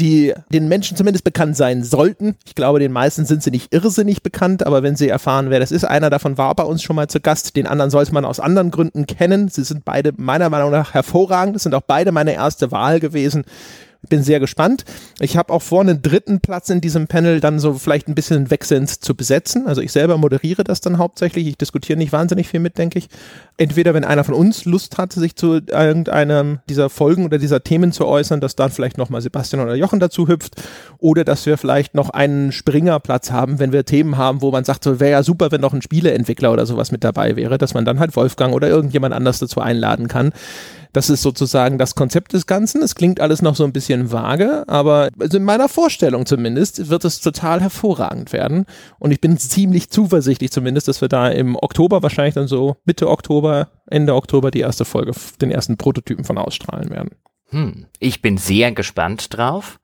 die den Menschen zumindest bekannt sein sollten. Ich glaube, den meisten sind sie nicht irrsinnig bekannt, aber wenn sie erfahren, wer das ist, einer davon war bei uns schon mal zu Gast, den anderen sollte man aus anderen Gründen kennen. Sie sind beide meiner Meinung nach hervorragend, sind auch beide meine erste Wahl gewesen bin sehr gespannt. Ich habe auch vor, einen dritten Platz in diesem Panel dann so vielleicht ein bisschen wechselnd zu besetzen. Also ich selber moderiere das dann hauptsächlich. Ich diskutiere nicht wahnsinnig viel mit, denke ich. Entweder wenn einer von uns Lust hat, sich zu irgendeinem dieser Folgen oder dieser Themen zu äußern, dass dann vielleicht nochmal Sebastian oder Jochen dazu hüpft. Oder dass wir vielleicht noch einen Springerplatz haben, wenn wir Themen haben, wo man sagt, so wäre ja super, wenn noch ein Spieleentwickler oder sowas mit dabei wäre, dass man dann halt Wolfgang oder irgendjemand anders dazu einladen kann. Das ist sozusagen das Konzept des Ganzen. Es klingt alles noch so ein bisschen vage, aber also in meiner Vorstellung zumindest wird es total hervorragend werden. Und ich bin ziemlich zuversichtlich zumindest, dass wir da im Oktober, wahrscheinlich dann so Mitte Oktober, Ende Oktober die erste Folge, den ersten Prototypen von ausstrahlen werden. Hm, ich bin sehr gespannt drauf.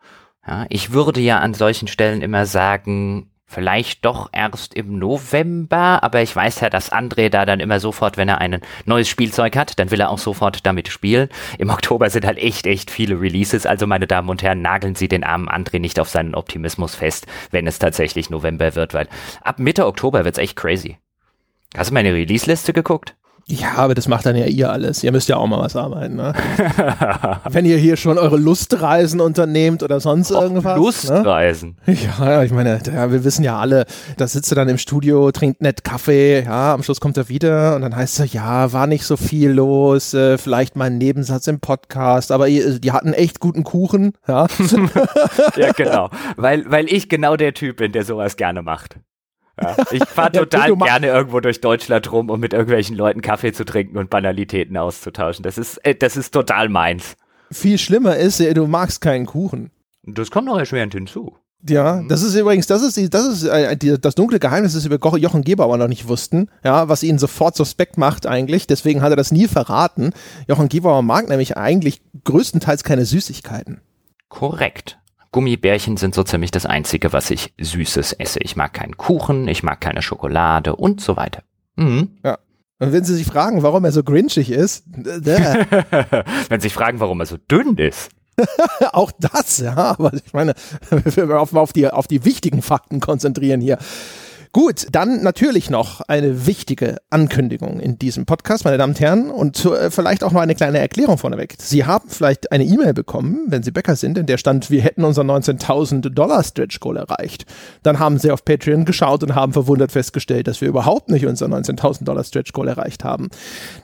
Ja, ich würde ja an solchen Stellen immer sagen, Vielleicht doch erst im November, aber ich weiß ja, dass André da dann immer sofort, wenn er ein neues Spielzeug hat, dann will er auch sofort damit spielen. Im Oktober sind halt echt, echt viele Releases. Also meine Damen und Herren, nageln Sie den armen André nicht auf seinen Optimismus fest, wenn es tatsächlich November wird, weil ab Mitte Oktober wird's echt crazy. Hast du meine Release-Liste geguckt? Ja, aber das macht dann ja ihr alles. Ihr müsst ja auch mal was arbeiten. Ne? Wenn ihr hier schon eure Lustreisen unternehmt oder sonst Ob irgendwas. Ne? Lustreisen? Ne? Ja, ich meine, ja, wir wissen ja alle, da sitzt er dann im Studio, trinkt nett Kaffee, ja, am Schluss kommt er wieder und dann heißt es, ja, war nicht so viel los, äh, vielleicht mal ein Nebensatz im Podcast, aber ihr, die hatten echt guten Kuchen, ja. ja, genau. Weil, weil ich genau der Typ bin, der sowas gerne macht. Ja, ich fahre total ja, gerne irgendwo durch Deutschland rum, um mit irgendwelchen Leuten Kaffee zu trinken und Banalitäten auszutauschen. Das ist, äh, das ist total meins. Viel schlimmer ist, du magst keinen Kuchen. Das kommt noch erschwerend hinzu. Ja, mhm. das ist übrigens, das ist, das ist äh, die, das dunkle Geheimnis, das wir Jochen Gebauer noch nicht wussten, ja, was ihn sofort suspekt macht eigentlich. Deswegen hat er das nie verraten. Jochen Gebauer mag nämlich eigentlich größtenteils keine Süßigkeiten. Korrekt. Gummibärchen sind so ziemlich das Einzige, was ich Süßes esse. Ich mag keinen Kuchen, ich mag keine Schokolade und so weiter. Mhm. Ja. Und wenn Sie sich fragen, warum er so grinchig ist, wenn Sie sich fragen, warum er so dünn ist. Auch das, ja, aber ich meine, wir auf, auf, die, auf die wichtigen Fakten konzentrieren hier. Gut, dann natürlich noch eine wichtige Ankündigung in diesem Podcast, meine Damen und Herren, und äh, vielleicht auch noch eine kleine Erklärung vorneweg. Sie haben vielleicht eine E-Mail bekommen, wenn Sie Bäcker sind, in der stand, wir hätten unser 19.000 Dollar Stretch Goal erreicht. Dann haben Sie auf Patreon geschaut und haben verwundert festgestellt, dass wir überhaupt nicht unser 19.000 Dollar Stretch Goal erreicht haben.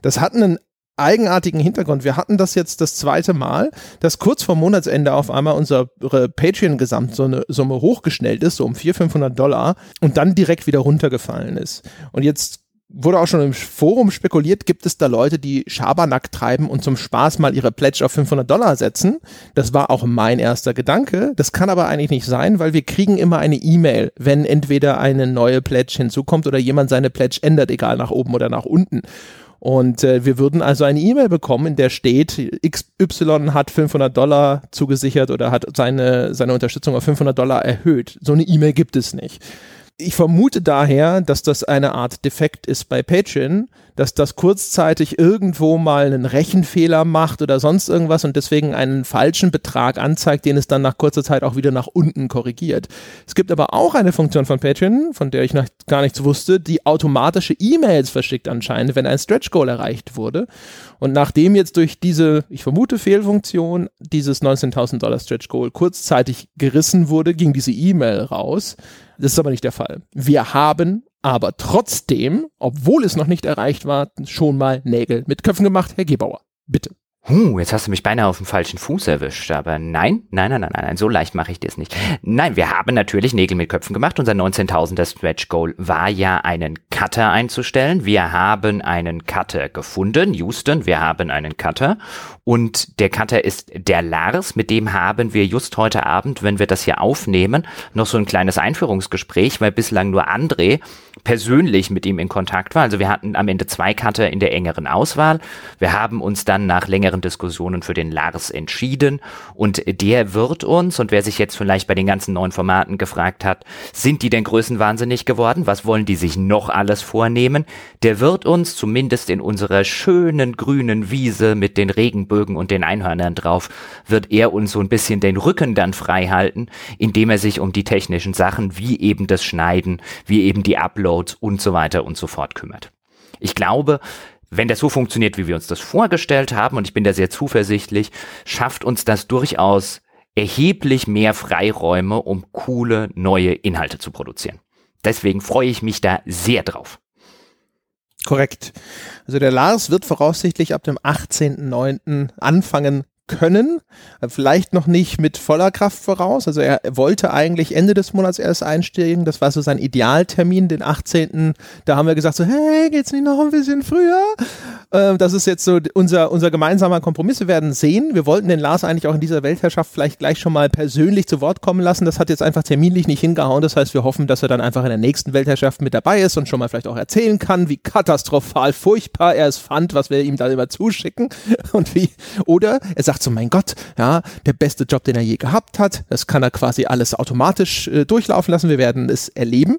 Das hat einen eigenartigen Hintergrund. Wir hatten das jetzt das zweite Mal, dass kurz vor Monatsende auf einmal unsere Patreon-Gesamtsumme hochgeschnellt ist, so um 400, 500 Dollar und dann direkt wieder runtergefallen ist. Und jetzt wurde auch schon im Forum spekuliert, gibt es da Leute, die Schabernack treiben und zum Spaß mal ihre Pledge auf 500 Dollar setzen. Das war auch mein erster Gedanke. Das kann aber eigentlich nicht sein, weil wir kriegen immer eine E-Mail, wenn entweder eine neue Pledge hinzukommt oder jemand seine Pledge ändert, egal nach oben oder nach unten. Und äh, wir würden also eine E-Mail bekommen, in der steht, XY hat 500 Dollar zugesichert oder hat seine, seine Unterstützung auf 500 Dollar erhöht. So eine E-Mail gibt es nicht. Ich vermute daher, dass das eine Art Defekt ist bei Patreon, dass das kurzzeitig irgendwo mal einen Rechenfehler macht oder sonst irgendwas und deswegen einen falschen Betrag anzeigt, den es dann nach kurzer Zeit auch wieder nach unten korrigiert. Es gibt aber auch eine Funktion von Patreon, von der ich noch gar nichts wusste, die automatische E-Mails verschickt anscheinend, wenn ein Stretch Goal erreicht wurde. Und nachdem jetzt durch diese, ich vermute, Fehlfunktion dieses 19.000 Dollar Stretch Goal kurzzeitig gerissen wurde, ging diese E-Mail raus. Das ist aber nicht der Fall. Wir haben aber trotzdem, obwohl es noch nicht erreicht war, schon mal Nägel mit Köpfen gemacht, Herr Gebauer. Bitte. Huh, jetzt hast du mich beinahe auf dem falschen Fuß erwischt, aber nein, nein, nein, nein, nein, so leicht mache ich das nicht. Nein, wir haben natürlich Nägel mit Köpfen gemacht. Unser 19.000er Stretch Goal war ja einen Cutter einzustellen. Wir haben einen Cutter gefunden, Houston, wir haben einen Cutter und der Cutter ist der Lars, mit dem haben wir just heute Abend, wenn wir das hier aufnehmen, noch so ein kleines Einführungsgespräch, weil bislang nur André persönlich mit ihm in Kontakt war. Also wir hatten am Ende zwei Cutter in der engeren Auswahl. Wir haben uns dann nach längeren Diskussionen für den Lars entschieden und der wird uns, und wer sich jetzt vielleicht bei den ganzen neuen Formaten gefragt hat, sind die denn größenwahnsinnig geworden? Was wollen die sich noch alles vornehmen? Der wird uns zumindest in unserer schönen grünen Wiese mit den Regenbögen und den Einhörnern drauf, wird er uns so ein bisschen den Rücken dann frei halten, indem er sich um die technischen Sachen wie eben das Schneiden, wie eben die Upload Uploads und so weiter und so fort kümmert. Ich glaube, wenn das so funktioniert, wie wir uns das vorgestellt haben, und ich bin da sehr zuversichtlich, schafft uns das durchaus erheblich mehr Freiräume, um coole neue Inhalte zu produzieren. Deswegen freue ich mich da sehr drauf. Korrekt. Also der Lars wird voraussichtlich ab dem 18.09. anfangen können, vielleicht noch nicht mit voller Kraft voraus. Also er wollte eigentlich Ende des Monats erst einsteigen. Das war so sein Idealtermin, den 18. Da haben wir gesagt so, hey, geht's nicht noch ein bisschen früher? Äh, das ist jetzt so unser, unser gemeinsamer Kompromiss. Wir werden sehen. Wir wollten den Lars eigentlich auch in dieser Weltherrschaft vielleicht gleich schon mal persönlich zu Wort kommen lassen. Das hat jetzt einfach terminlich nicht hingehauen. Das heißt, wir hoffen, dass er dann einfach in der nächsten Weltherrschaft mit dabei ist und schon mal vielleicht auch erzählen kann, wie katastrophal furchtbar er es fand, was wir ihm da immer zuschicken und wie. Oder er sagt so, mein Gott, ja, der beste Job, den er je gehabt hat. Das kann er quasi alles automatisch äh, durchlaufen lassen. Wir werden es erleben.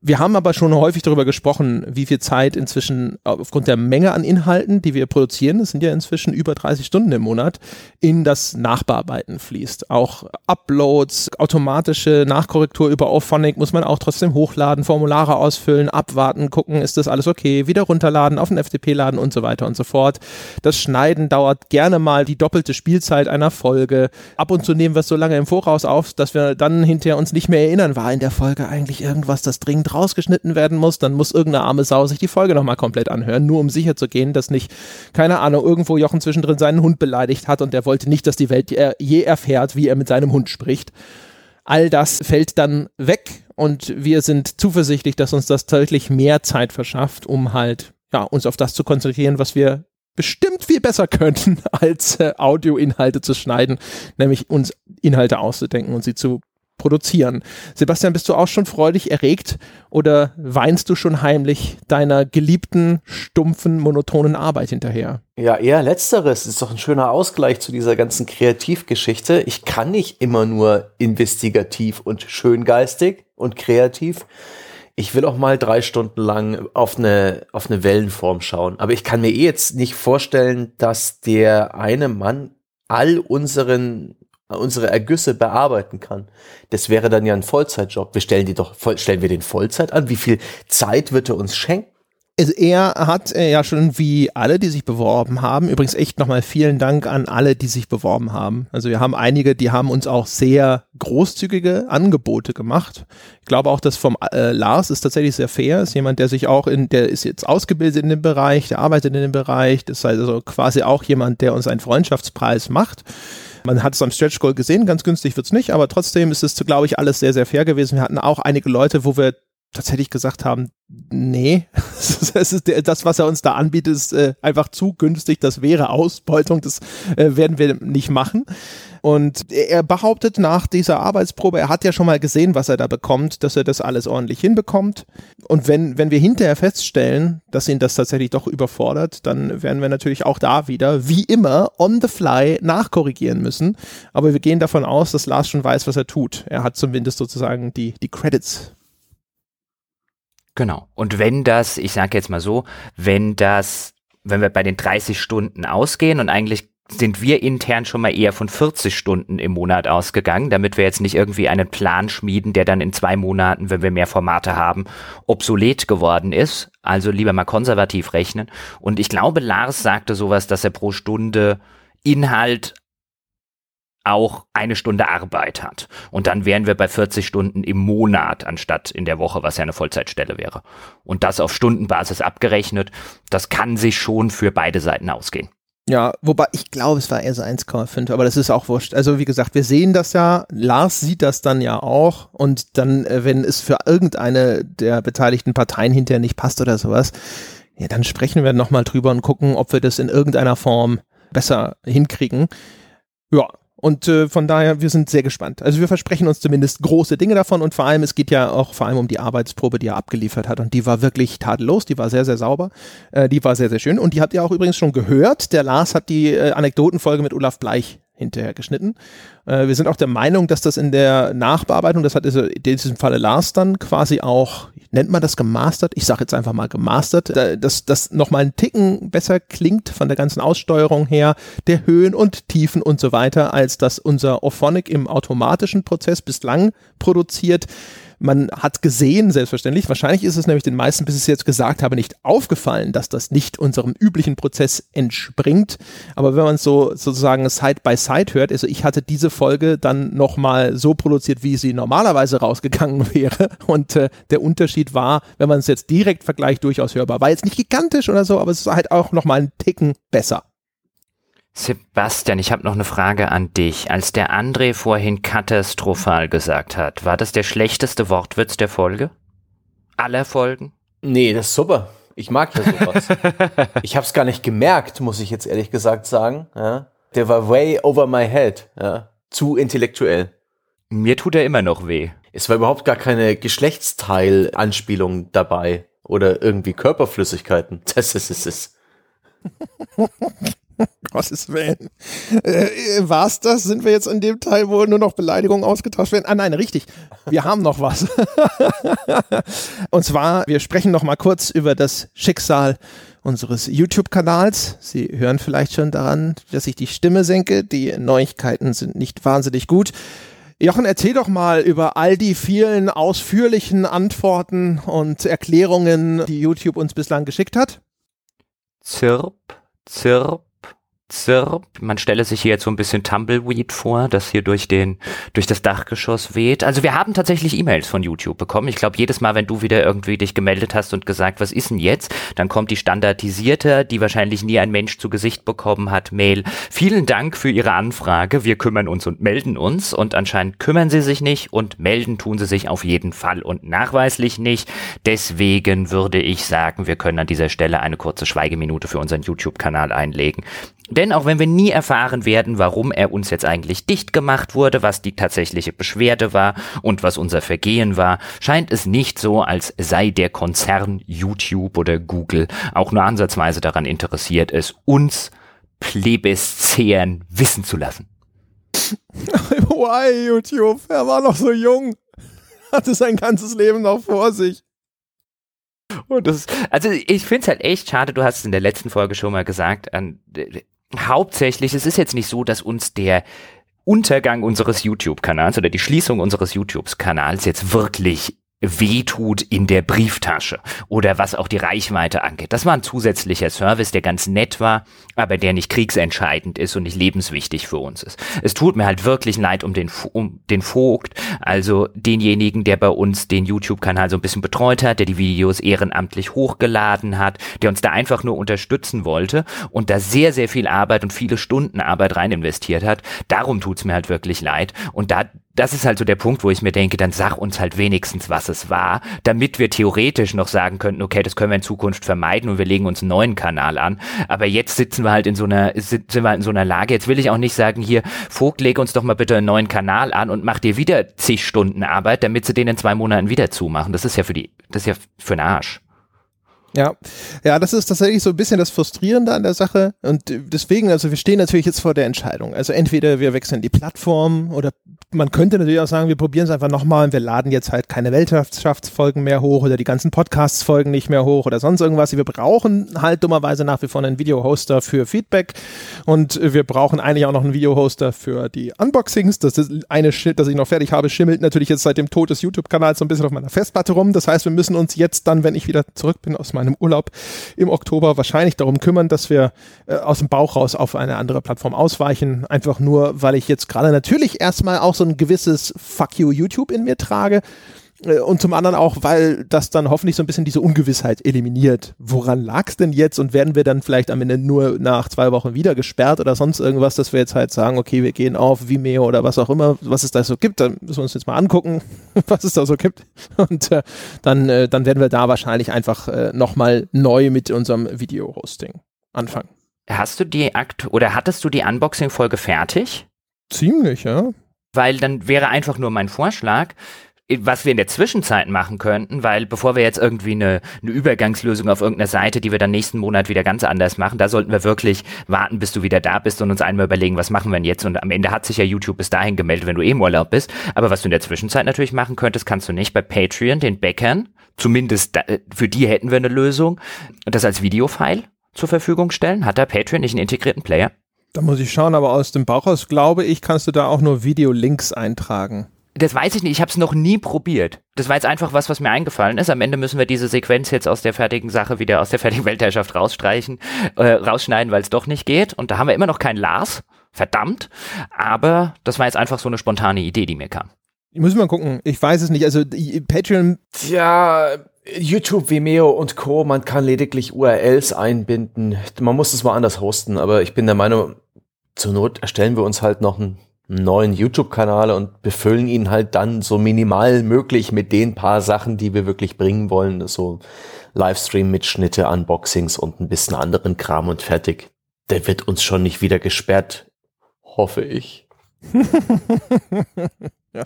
Wir haben aber schon häufig darüber gesprochen, wie viel Zeit inzwischen aufgrund der Menge an Inhalten, die wir produzieren, das sind ja inzwischen über 30 Stunden im Monat, in das Nachbearbeiten fließt. Auch Uploads, automatische Nachkorrektur über Auphonic muss man auch trotzdem hochladen, Formulare ausfüllen, abwarten, gucken, ist das alles okay, wieder runterladen, auf den FTP laden und so weiter und so fort. Das Schneiden dauert gerne mal die doppelte Spielzeit einer Folge. Ab und zu nehmen wir es so lange im Voraus auf, dass wir dann hinterher uns nicht mehr erinnern, war in der Folge eigentlich irgendwas, das dringend rausgeschnitten werden muss, dann muss irgendeine arme Sau sich die Folge nochmal komplett anhören, nur um sicher zu gehen, dass nicht, keine Ahnung, irgendwo Jochen zwischendrin seinen Hund beleidigt hat und der wollte nicht, dass die Welt je erfährt, wie er mit seinem Hund spricht. All das fällt dann weg und wir sind zuversichtlich, dass uns das deutlich mehr Zeit verschafft, um halt ja, uns auf das zu konzentrieren, was wir bestimmt viel besser könnten, als äh, Audioinhalte zu schneiden, nämlich uns Inhalte auszudenken und sie zu produzieren. Sebastian, bist du auch schon freudig erregt oder weinst du schon heimlich deiner geliebten, stumpfen, monotonen Arbeit hinterher? Ja, eher letzteres das ist doch ein schöner Ausgleich zu dieser ganzen Kreativgeschichte. Ich kann nicht immer nur investigativ und schöngeistig und kreativ. Ich will auch mal drei Stunden lang auf eine, auf eine Wellenform schauen. Aber ich kann mir eh jetzt nicht vorstellen, dass der eine Mann all unseren unsere Ergüsse bearbeiten kann. Das wäre dann ja ein Vollzeitjob. Wir stellen die doch, stellen wir den Vollzeit an? Wie viel Zeit wird er uns schenken? Also er hat äh, ja schon wie alle, die sich beworben haben, übrigens echt nochmal vielen Dank an alle, die sich beworben haben. Also wir haben einige, die haben uns auch sehr großzügige Angebote gemacht. Ich glaube auch, dass vom äh, Lars ist tatsächlich sehr fair, ist jemand, der sich auch in, der ist jetzt ausgebildet in dem Bereich, der arbeitet in dem Bereich, das ist also quasi auch jemand, der uns einen Freundschaftspreis macht. Man hat es am Stretch Goal gesehen, ganz günstig wird es nicht, aber trotzdem ist es, glaube ich, alles sehr, sehr fair gewesen. Wir hatten auch einige Leute, wo wir tatsächlich gesagt haben, nee, das, ist der, das, was er uns da anbietet, ist äh, einfach zu günstig, das wäre Ausbeutung, das äh, werden wir nicht machen. Und er behauptet nach dieser Arbeitsprobe, er hat ja schon mal gesehen, was er da bekommt, dass er das alles ordentlich hinbekommt. Und wenn, wenn wir hinterher feststellen, dass ihn das tatsächlich doch überfordert, dann werden wir natürlich auch da wieder, wie immer, on the fly nachkorrigieren müssen. Aber wir gehen davon aus, dass Lars schon weiß, was er tut. Er hat zumindest sozusagen die, die Credits Genau. Und wenn das, ich sage jetzt mal so, wenn das, wenn wir bei den 30 Stunden ausgehen und eigentlich sind wir intern schon mal eher von 40 Stunden im Monat ausgegangen, damit wir jetzt nicht irgendwie einen Plan schmieden, der dann in zwei Monaten, wenn wir mehr Formate haben, obsolet geworden ist. Also lieber mal konservativ rechnen. Und ich glaube, Lars sagte sowas, dass er pro Stunde Inhalt auch eine Stunde Arbeit hat. Und dann wären wir bei 40 Stunden im Monat anstatt in der Woche, was ja eine Vollzeitstelle wäre. Und das auf Stundenbasis abgerechnet, das kann sich schon für beide Seiten ausgehen. Ja, wobei ich glaube, es war eher so 1,5, aber das ist auch wurscht. Also wie gesagt, wir sehen das ja, Lars sieht das dann ja auch und dann, äh, wenn es für irgendeine der beteiligten Parteien hinterher nicht passt oder sowas, ja, dann sprechen wir nochmal drüber und gucken, ob wir das in irgendeiner Form besser hinkriegen. Ja, und äh, von daher, wir sind sehr gespannt. Also wir versprechen uns zumindest große Dinge davon und vor allem, es geht ja auch vor allem um die Arbeitsprobe, die er abgeliefert hat. Und die war wirklich tadellos, die war sehr, sehr sauber, äh, die war sehr, sehr schön. Und die habt ihr auch übrigens schon gehört. Der Lars hat die äh, Anekdotenfolge mit Olaf Bleich hinterher geschnitten. Äh, wir sind auch der Meinung, dass das in der Nachbearbeitung, das hat in diesem Falle Lars dann quasi auch, nennt man das gemastert? Ich sage jetzt einfach mal gemastert, dass das nochmal einen Ticken besser klingt von der ganzen Aussteuerung her, der Höhen und Tiefen und so weiter, als das unser Ophonic im automatischen Prozess bislang produziert. Man hat gesehen, selbstverständlich, wahrscheinlich ist es nämlich den meisten, bis ich es jetzt gesagt habe, nicht aufgefallen, dass das nicht unserem üblichen Prozess entspringt. Aber wenn man es so sozusagen Side by Side hört, also ich hatte diese Folge dann nochmal so produziert, wie sie normalerweise rausgegangen wäre. Und äh, der Unterschied war, wenn man es jetzt direkt vergleicht, durchaus hörbar. War jetzt nicht gigantisch oder so, aber es ist halt auch nochmal einen Ticken besser. Sebastian, ich habe noch eine Frage an dich. Als der André vorhin katastrophal gesagt hat, war das der schlechteste Wortwitz der Folge? Aller Folgen? Nee, das ist super. Ich mag ja sowas. ich habe es gar nicht gemerkt, muss ich jetzt ehrlich gesagt sagen. Ja? Der war way over my head. Ja? Zu intellektuell. Mir tut er immer noch weh. Es war überhaupt gar keine Geschlechtsteil-Anspielung dabei oder irgendwie Körperflüssigkeiten. Das ist es. Gottes Willen. Äh, war's das? Sind wir jetzt in dem Teil, wo nur noch Beleidigungen ausgetauscht werden? Ah nein, richtig. Wir haben noch was. Und zwar, wir sprechen noch mal kurz über das Schicksal unseres YouTube-Kanals. Sie hören vielleicht schon daran, dass ich die Stimme senke. Die Neuigkeiten sind nicht wahnsinnig gut. Jochen, erzähl doch mal über all die vielen ausführlichen Antworten und Erklärungen, die YouTube uns bislang geschickt hat. Zirp, zirp, Zirp. Man stelle sich hier jetzt so ein bisschen Tumbleweed vor, das hier durch den, durch das Dachgeschoss weht. Also wir haben tatsächlich E-Mails von YouTube bekommen. Ich glaube, jedes Mal, wenn du wieder irgendwie dich gemeldet hast und gesagt, was ist denn jetzt, dann kommt die standardisierte, die wahrscheinlich nie ein Mensch zu Gesicht bekommen hat, Mail. Vielen Dank für Ihre Anfrage. Wir kümmern uns und melden uns. Und anscheinend kümmern sie sich nicht und melden tun sie sich auf jeden Fall und nachweislich nicht. Deswegen würde ich sagen, wir können an dieser Stelle eine kurze Schweigeminute für unseren YouTube-Kanal einlegen. Denn auch wenn wir nie erfahren werden, warum er uns jetzt eigentlich dicht gemacht wurde, was die tatsächliche Beschwerde war und was unser Vergehen war, scheint es nicht so, als sei der Konzern YouTube oder Google auch nur ansatzweise daran interessiert, es uns Plebiszieren wissen zu lassen. Why, YouTube? Er war noch so jung. Hatte sein ganzes Leben noch vor sich. Und das, also ich finde es halt echt schade, du hast es in der letzten Folge schon mal gesagt, an, hauptsächlich, es ist jetzt nicht so, dass uns der Untergang unseres YouTube-Kanals oder die Schließung unseres YouTube-Kanals jetzt wirklich wehtut in der Brieftasche oder was auch die Reichweite angeht. Das war ein zusätzlicher Service, der ganz nett war, aber der nicht kriegsentscheidend ist und nicht lebenswichtig für uns ist. Es tut mir halt wirklich leid um den, um den Vogt, also denjenigen, der bei uns den YouTube-Kanal so ein bisschen betreut hat, der die Videos ehrenamtlich hochgeladen hat, der uns da einfach nur unterstützen wollte und da sehr, sehr viel Arbeit und viele Stunden Arbeit rein investiert hat. Darum tut's mir halt wirklich leid und da das ist halt so der Punkt, wo ich mir denke, dann sag uns halt wenigstens, was es war, damit wir theoretisch noch sagen könnten, okay, das können wir in Zukunft vermeiden und wir legen uns einen neuen Kanal an. Aber jetzt sitzen wir halt in so einer, sind wir halt in so einer Lage. Jetzt will ich auch nicht sagen, hier, Vogt, leg uns doch mal bitte einen neuen Kanal an und mach dir wieder zig Stunden Arbeit, damit sie den in zwei Monaten wieder zumachen. Das ist ja für die, das ist ja für den Arsch. Ja, ja, das ist tatsächlich so ein bisschen das Frustrierende an der Sache. Und deswegen, also wir stehen natürlich jetzt vor der Entscheidung. Also entweder wir wechseln die Plattform oder man könnte natürlich auch sagen, wir probieren es einfach nochmal und wir laden jetzt halt keine Weltschaftsfolgen mehr hoch oder die ganzen Podcasts-Folgen nicht mehr hoch oder sonst irgendwas. Wir brauchen halt dummerweise nach wie vor einen Video-Hoster für Feedback und wir brauchen eigentlich auch noch einen Video-Hoster für die Unboxings. Das ist eine Schild, das ich noch fertig habe, schimmelt natürlich jetzt seit dem Tod des YouTube-Kanals so ein bisschen auf meiner Festplatte rum. Das heißt, wir müssen uns jetzt dann, wenn ich wieder zurück bin aus meinem meinem Urlaub im Oktober wahrscheinlich darum kümmern, dass wir äh, aus dem Bauch raus auf eine andere Plattform ausweichen. Einfach nur, weil ich jetzt gerade natürlich erstmal auch so ein gewisses Fuck you YouTube in mir trage. Äh, und zum anderen auch, weil das dann hoffentlich so ein bisschen diese Ungewissheit eliminiert. Woran lag es denn jetzt und werden wir dann vielleicht am Ende nur nach zwei Wochen wieder gesperrt oder sonst irgendwas, dass wir jetzt halt sagen, okay, wir gehen auf Vimeo oder was auch immer, was es da so gibt, dann müssen wir uns jetzt mal angucken, was es da so gibt und äh, dann, äh, dann werden wir da wahrscheinlich einfach äh, nochmal neu mit unserem Video-Hosting anfangen. Hast du die Akt oder hattest du die Unboxing-Folge fertig? Ziemlich, ja. Weil dann wäre einfach nur mein Vorschlag, was wir in der Zwischenzeit machen könnten, weil bevor wir jetzt irgendwie eine, eine Übergangslösung auf irgendeiner Seite, die wir dann nächsten Monat wieder ganz anders machen, da sollten wir wirklich warten, bis du wieder da bist und uns einmal überlegen, was machen wir denn jetzt? Und am Ende hat sich ja YouTube bis dahin gemeldet, wenn du eh im Urlaub bist. Aber was du in der Zwischenzeit natürlich machen könntest, kannst du nicht bei Patreon, den Bäckern, zumindest da, für die hätten wir eine Lösung, das als Videofile zur Verfügung stellen. Hat da Patreon nicht einen integrierten Player? Da muss ich schauen, aber aus dem Bauch aus glaube ich, kannst du da auch nur Videolinks eintragen. Das weiß ich nicht, ich habe es noch nie probiert. Das war jetzt einfach was, was mir eingefallen ist. Am Ende müssen wir diese Sequenz jetzt aus der fertigen Sache wieder aus der fertigen Weltherrschaft rausstreichen, äh, rausschneiden, weil es doch nicht geht. Und da haben wir immer noch keinen Lars. Verdammt. Aber das war jetzt einfach so eine spontane Idee, die mir kam. Ich muss mal gucken. Ich weiß es nicht. Also Patreon. Tja, YouTube, Vimeo und Co. Man kann lediglich URLs einbinden. Man muss es mal anders hosten. Aber ich bin der Meinung, zur Not erstellen wir uns halt noch ein neuen YouTube-Kanal und befüllen ihn halt dann so minimal möglich mit den paar Sachen, die wir wirklich bringen wollen. So Livestream-Mitschnitte, Unboxings und ein bisschen anderen Kram und fertig. Der wird uns schon nicht wieder gesperrt, hoffe ich. ja.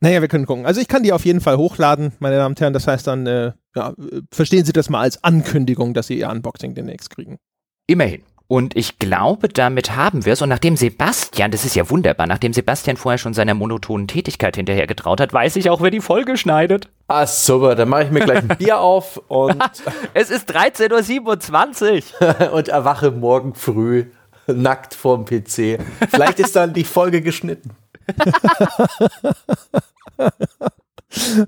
Naja, wir können gucken. Also ich kann die auf jeden Fall hochladen, meine Damen und Herren. Das heißt dann, äh, ja, verstehen Sie das mal als Ankündigung, dass Sie Ihr Unboxing demnächst kriegen. Immerhin. Und ich glaube, damit haben wir es. Und nachdem Sebastian, das ist ja wunderbar, nachdem Sebastian vorher schon seiner monotonen Tätigkeit hinterher getraut hat, weiß ich auch, wer die Folge schneidet. Ah, super, dann mache ich mir gleich ein Bier auf und. es ist 13.27 Uhr. und erwache morgen früh nackt vorm PC. Vielleicht ist dann die Folge geschnitten.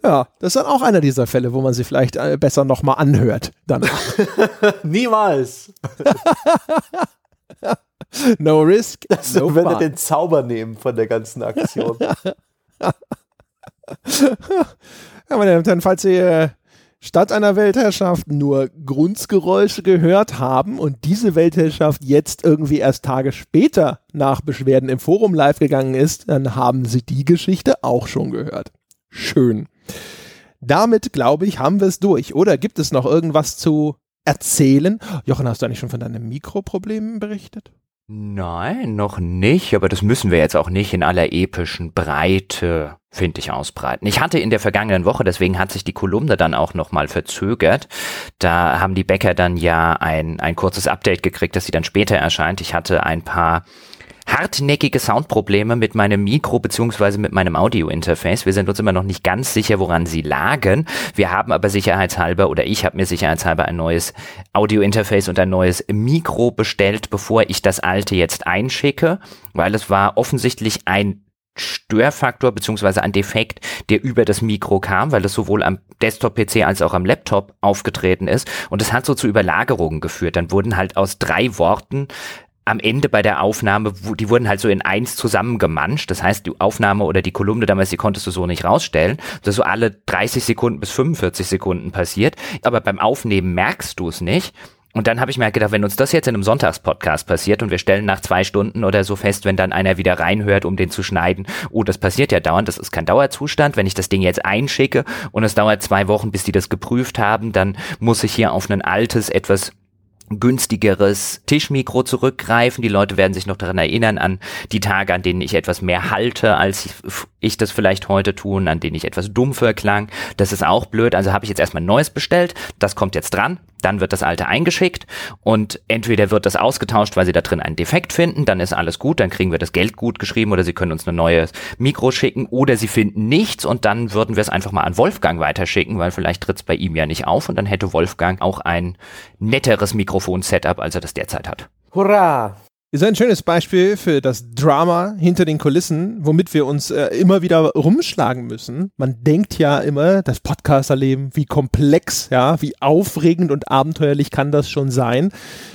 Ja, das ist dann auch einer dieser Fälle, wo man sie vielleicht äh, besser nochmal anhört. Danach. Niemals. no risk. Das no würde fun. den Zauber nehmen von der ganzen Aktion. ja, meine Damen und Herren, falls Sie äh, statt einer Weltherrschaft nur Grundgeräusche gehört haben und diese Weltherrschaft jetzt irgendwie erst Tage später nach Beschwerden im Forum live gegangen ist, dann haben Sie die Geschichte auch schon gehört. Schön. Damit, glaube ich, haben wir es durch. Oder gibt es noch irgendwas zu erzählen? Jochen, hast du eigentlich schon von deinen Mikroproblemen berichtet? Nein, noch nicht, aber das müssen wir jetzt auch nicht in aller epischen Breite, finde ich, ausbreiten. Ich hatte in der vergangenen Woche, deswegen hat sich die Kolumne dann auch nochmal verzögert. Da haben die Bäcker dann ja ein, ein kurzes Update gekriegt, das sie dann später erscheint. Ich hatte ein paar hartnäckige Soundprobleme mit meinem Mikro beziehungsweise mit meinem Audio-Interface. Wir sind uns immer noch nicht ganz sicher, woran sie lagen. Wir haben aber sicherheitshalber oder ich habe mir sicherheitshalber ein neues Audio-Interface und ein neues Mikro bestellt, bevor ich das alte jetzt einschicke, weil es war offensichtlich ein Störfaktor beziehungsweise ein Defekt, der über das Mikro kam, weil es sowohl am Desktop-PC als auch am Laptop aufgetreten ist. Und es hat so zu Überlagerungen geführt. Dann wurden halt aus drei Worten am Ende bei der Aufnahme, die wurden halt so in eins zusammengemanscht. Das heißt, die Aufnahme oder die Kolumne damals, die konntest du so nicht rausstellen. Das ist so alle 30 Sekunden bis 45 Sekunden passiert. Aber beim Aufnehmen merkst du es nicht. Und dann habe ich mir halt gedacht, wenn uns das jetzt in einem Sonntagspodcast passiert und wir stellen nach zwei Stunden oder so fest, wenn dann einer wieder reinhört, um den zu schneiden, oh, das passiert ja dauernd, das ist kein Dauerzustand. Wenn ich das Ding jetzt einschicke und es dauert zwei Wochen, bis die das geprüft haben, dann muss ich hier auf ein altes, etwas günstigeres Tischmikro zurückgreifen. Die Leute werden sich noch daran erinnern an die Tage, an denen ich etwas mehr halte, als ich das vielleicht heute tun, an denen ich etwas dumpfer klang. Das ist auch blöd. Also habe ich jetzt erstmal neues bestellt. Das kommt jetzt dran. Dann wird das alte eingeschickt und entweder wird das ausgetauscht, weil sie da drin einen Defekt finden, dann ist alles gut, dann kriegen wir das Geld gut geschrieben oder sie können uns ein neues Mikro schicken oder sie finden nichts und dann würden wir es einfach mal an Wolfgang weiterschicken, weil vielleicht tritt es bei ihm ja nicht auf und dann hätte Wolfgang auch ein netteres Mikrofon-Setup, als er das derzeit hat. Hurra! Ist ein schönes Beispiel für das Drama hinter den Kulissen, womit wir uns äh, immer wieder rumschlagen müssen. Man denkt ja immer, das Podcasterleben, wie komplex, ja, wie aufregend und abenteuerlich kann das schon sein.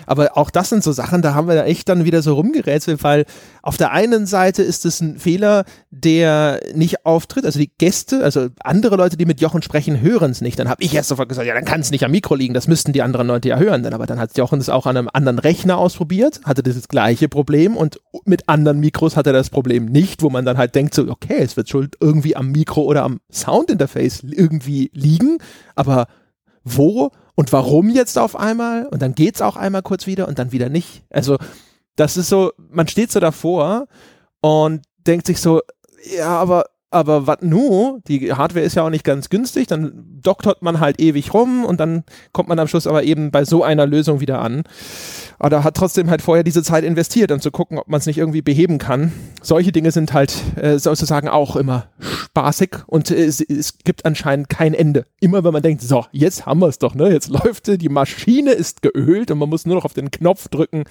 Aber auch das sind so Sachen, da haben wir da echt dann wieder so rumgerätselt, weil auf der einen Seite ist es ein Fehler, der nicht auftritt. Also die Gäste, also andere Leute, die mit Jochen sprechen, hören es nicht. Dann habe ich erst sofort gesagt, ja, dann kann es nicht am Mikro liegen. Das müssten die anderen Leute ja hören. Aber dann hat Jochen es auch an einem anderen Rechner ausprobiert, hatte das gleiche Problem und mit anderen Mikros hat er das Problem nicht, wo man dann halt denkt so, okay, es wird schon irgendwie am Mikro oder am Soundinterface irgendwie liegen, aber wo und warum jetzt auf einmal? Und dann geht es auch einmal kurz wieder und dann wieder nicht. Also das ist so, man steht so davor und denkt sich so, ja, aber aber was nu? Die Hardware ist ja auch nicht ganz günstig, dann doktert man halt ewig rum und dann kommt man am Schluss aber eben bei so einer Lösung wieder an. Aber hat trotzdem halt vorher diese Zeit investiert, um zu gucken, ob man es nicht irgendwie beheben kann. Solche Dinge sind halt äh, sozusagen auch immer spaßig und äh, es, es, gibt anscheinend kein Ende. Immer wenn man denkt, so, jetzt haben wir es doch, ne? Jetzt läuft die Maschine ist geölt und man muss nur noch auf den Knopf drücken,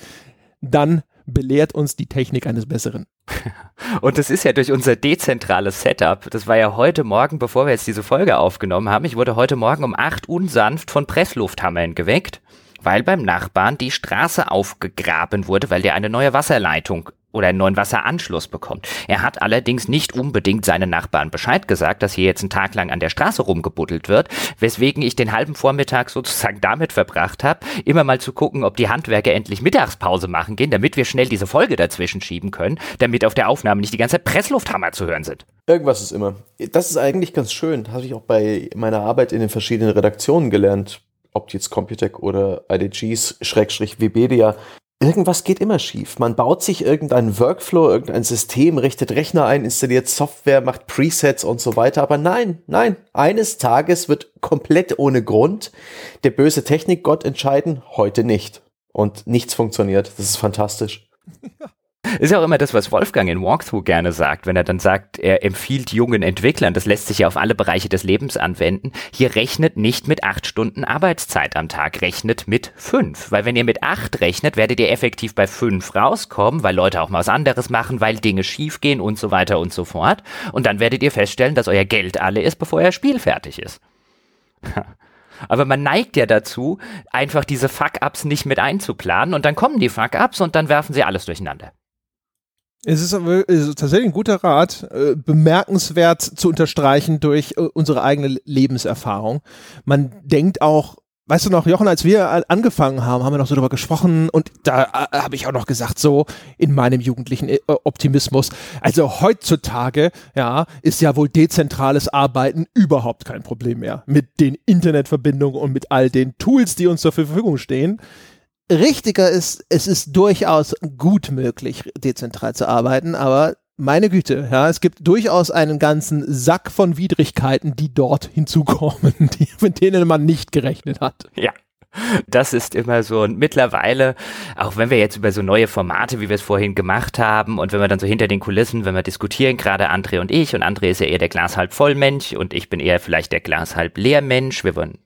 dann belehrt uns die Technik eines Besseren. Und das ist ja durch unser dezentrales Setup. Das war ja heute Morgen, bevor wir jetzt diese Folge aufgenommen haben. Ich wurde heute Morgen um acht unsanft von Presslufthammeln geweckt, weil beim Nachbarn die Straße aufgegraben wurde, weil der eine neue Wasserleitung oder einen neuen Wasseranschluss bekommt. Er hat allerdings nicht unbedingt seinen Nachbarn Bescheid gesagt, dass hier jetzt einen Tag lang an der Straße rumgebuddelt wird, weswegen ich den halben Vormittag sozusagen damit verbracht habe, immer mal zu gucken, ob die Handwerker endlich Mittagspause machen gehen, damit wir schnell diese Folge dazwischen schieben können, damit auf der Aufnahme nicht die ganze Presslufthammer zu hören sind. Irgendwas ist immer. Das ist eigentlich ganz schön. Habe ich auch bei meiner Arbeit in den verschiedenen Redaktionen gelernt. Ob jetzt Computec oder IDGs, Schrägstrich Webedia, irgendwas geht immer schief. Man baut sich irgendeinen Workflow, irgendein System, richtet Rechner ein, installiert Software, macht Presets und so weiter. Aber nein, nein, eines Tages wird komplett ohne Grund der böse Technikgott entscheiden, heute nicht. Und nichts funktioniert. Das ist fantastisch. Ist ja auch immer das, was Wolfgang in Walkthrough gerne sagt, wenn er dann sagt, er empfiehlt jungen Entwicklern, das lässt sich ja auf alle Bereiche des Lebens anwenden, hier rechnet nicht mit acht Stunden Arbeitszeit am Tag, rechnet mit fünf. Weil wenn ihr mit acht rechnet, werdet ihr effektiv bei fünf rauskommen, weil Leute auch mal was anderes machen, weil Dinge schiefgehen und so weiter und so fort. Und dann werdet ihr feststellen, dass euer Geld alle ist, bevor euer Spiel fertig ist. Aber man neigt ja dazu, einfach diese Fuck-Ups nicht mit einzuplanen und dann kommen die Fuck-Ups und dann werfen sie alles durcheinander. Es ist, aber, ist tatsächlich ein guter Rat, äh, bemerkenswert zu unterstreichen durch äh, unsere eigene Lebenserfahrung. Man denkt auch, weißt du noch, Jochen, als wir angefangen haben, haben wir noch so darüber gesprochen und da äh, habe ich auch noch gesagt, so in meinem jugendlichen äh, Optimismus, also heutzutage, ja, ist ja wohl dezentrales Arbeiten überhaupt kein Problem mehr mit den Internetverbindungen und mit all den Tools, die uns zur Verfügung stehen richtiger ist, es ist durchaus gut möglich, dezentral zu arbeiten, aber meine Güte, ja, es gibt durchaus einen ganzen Sack von Widrigkeiten, die dort hinzukommen, die, mit denen man nicht gerechnet hat. Ja. Das ist immer so. Und mittlerweile, auch wenn wir jetzt über so neue Formate, wie wir es vorhin gemacht haben, und wenn wir dann so hinter den Kulissen, wenn wir diskutieren, gerade André und ich, und André ist ja eher der Glas halb voll Mensch und ich bin eher vielleicht der Glas halb leer Mensch. Wir wollen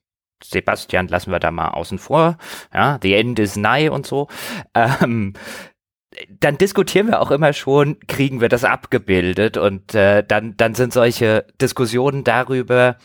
Sebastian lassen wir da mal außen vor. Ja, the end is nigh und so. Ähm, dann diskutieren wir auch immer schon, kriegen wir das abgebildet und äh, dann, dann sind solche Diskussionen darüber,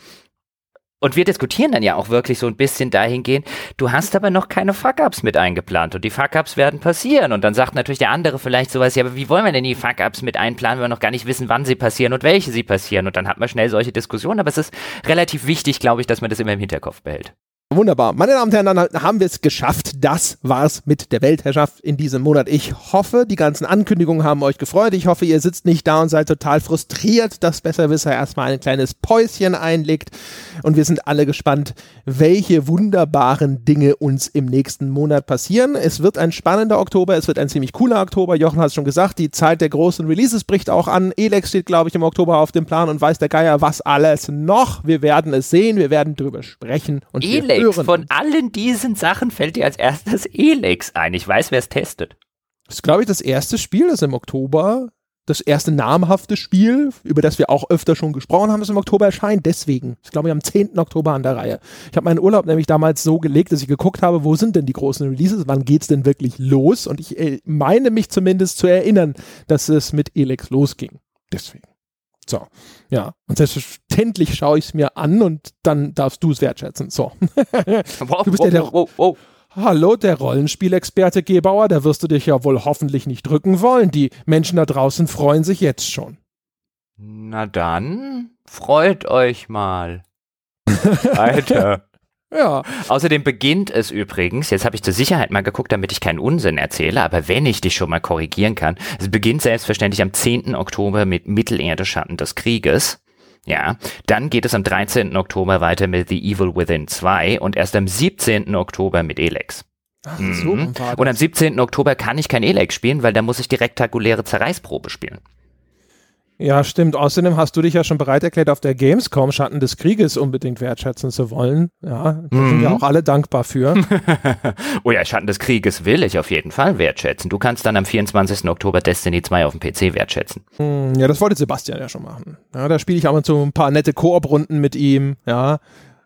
und wir diskutieren dann ja auch wirklich so ein bisschen dahingehend, du hast aber noch keine Fuck-Ups mit eingeplant und die Fuck-Ups werden passieren. Und dann sagt natürlich der andere vielleicht sowas, ja, aber wie wollen wir denn die Fuck-Ups mit einplanen, wenn wir noch gar nicht wissen, wann sie passieren und welche sie passieren. Und dann hat man schnell solche Diskussionen. Aber es ist relativ wichtig, glaube ich, dass man das immer im Hinterkopf behält. Wunderbar. Meine Damen und Herren, dann haben wir es geschafft. Das war's mit der Weltherrschaft in diesem Monat. Ich hoffe, die ganzen Ankündigungen haben euch gefreut. Ich hoffe, ihr sitzt nicht da und seid total frustriert, dass Besserwisser erstmal ein kleines Päuschen einlegt. Und wir sind alle gespannt, welche wunderbaren Dinge uns im nächsten Monat passieren. Es wird ein spannender Oktober. Es wird ein ziemlich cooler Oktober. Jochen hat es schon gesagt, die Zeit der großen Releases bricht auch an. Elex steht, glaube ich, im Oktober auf dem Plan und weiß der Geier was alles noch. Wir werden es sehen. Wir werden drüber sprechen. Und Elex Elex. Von allen diesen Sachen fällt dir als erstes Elex ein. Ich weiß, wer es testet. Das ist, glaube ich, das erste Spiel, das im Oktober, das erste namhafte Spiel, über das wir auch öfter schon gesprochen haben, das im Oktober erscheint. Deswegen, ich glaube, am 10. Oktober an der Reihe. Ich habe meinen Urlaub nämlich damals so gelegt, dass ich geguckt habe, wo sind denn die großen Releases, wann geht es denn wirklich los? Und ich äh, meine mich zumindest zu erinnern, dass es mit Elex losging. Deswegen. So, ja. Und selbstverständlich schaue ich es mir an und dann darfst du es wertschätzen. So. Du bist ja der, wow, wow. Hallo, der Rollenspielexperte Gebauer, da wirst du dich ja wohl hoffentlich nicht drücken wollen. Die Menschen da draußen freuen sich jetzt schon. Na dann, freut euch mal. Alter. Ja. Außerdem beginnt es übrigens, jetzt habe ich zur Sicherheit mal geguckt, damit ich keinen Unsinn erzähle, aber wenn ich dich schon mal korrigieren kann, es beginnt selbstverständlich am 10. Oktober mit Mittelerde Schatten des Krieges. Ja, dann geht es am 13. Oktober weiter mit The Evil Within 2 und erst am 17. Oktober mit Elex. Ach, so mhm. Und am 17. Oktober kann ich kein Elex spielen, weil da muss ich die rektakuläre Zerreißprobe spielen. Ja, stimmt. Außerdem hast du dich ja schon bereit erklärt, auf der Gamescom Schatten des Krieges unbedingt wertschätzen zu wollen. Ja, da mhm. sind wir auch alle dankbar für. oh ja, Schatten des Krieges will ich auf jeden Fall wertschätzen. Du kannst dann am 24. Oktober Destiny 2 auf dem PC wertschätzen. Hm, ja, das wollte Sebastian ja schon machen. Ja, da spiele ich auch mal so ein paar nette Koop-Runden mit ihm. Ja,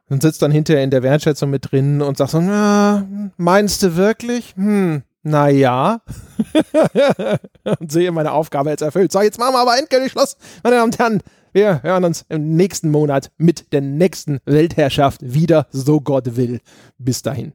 und sitzt dann hinterher in der Wertschätzung mit drin und sagt so, na, meinst du wirklich? Hm, naja, und sehe meine Aufgabe jetzt erfüllt. So, jetzt machen wir aber endgültig Schluss, meine Damen und Herren. Wir hören uns im nächsten Monat mit der nächsten Weltherrschaft wieder, so Gott will. Bis dahin.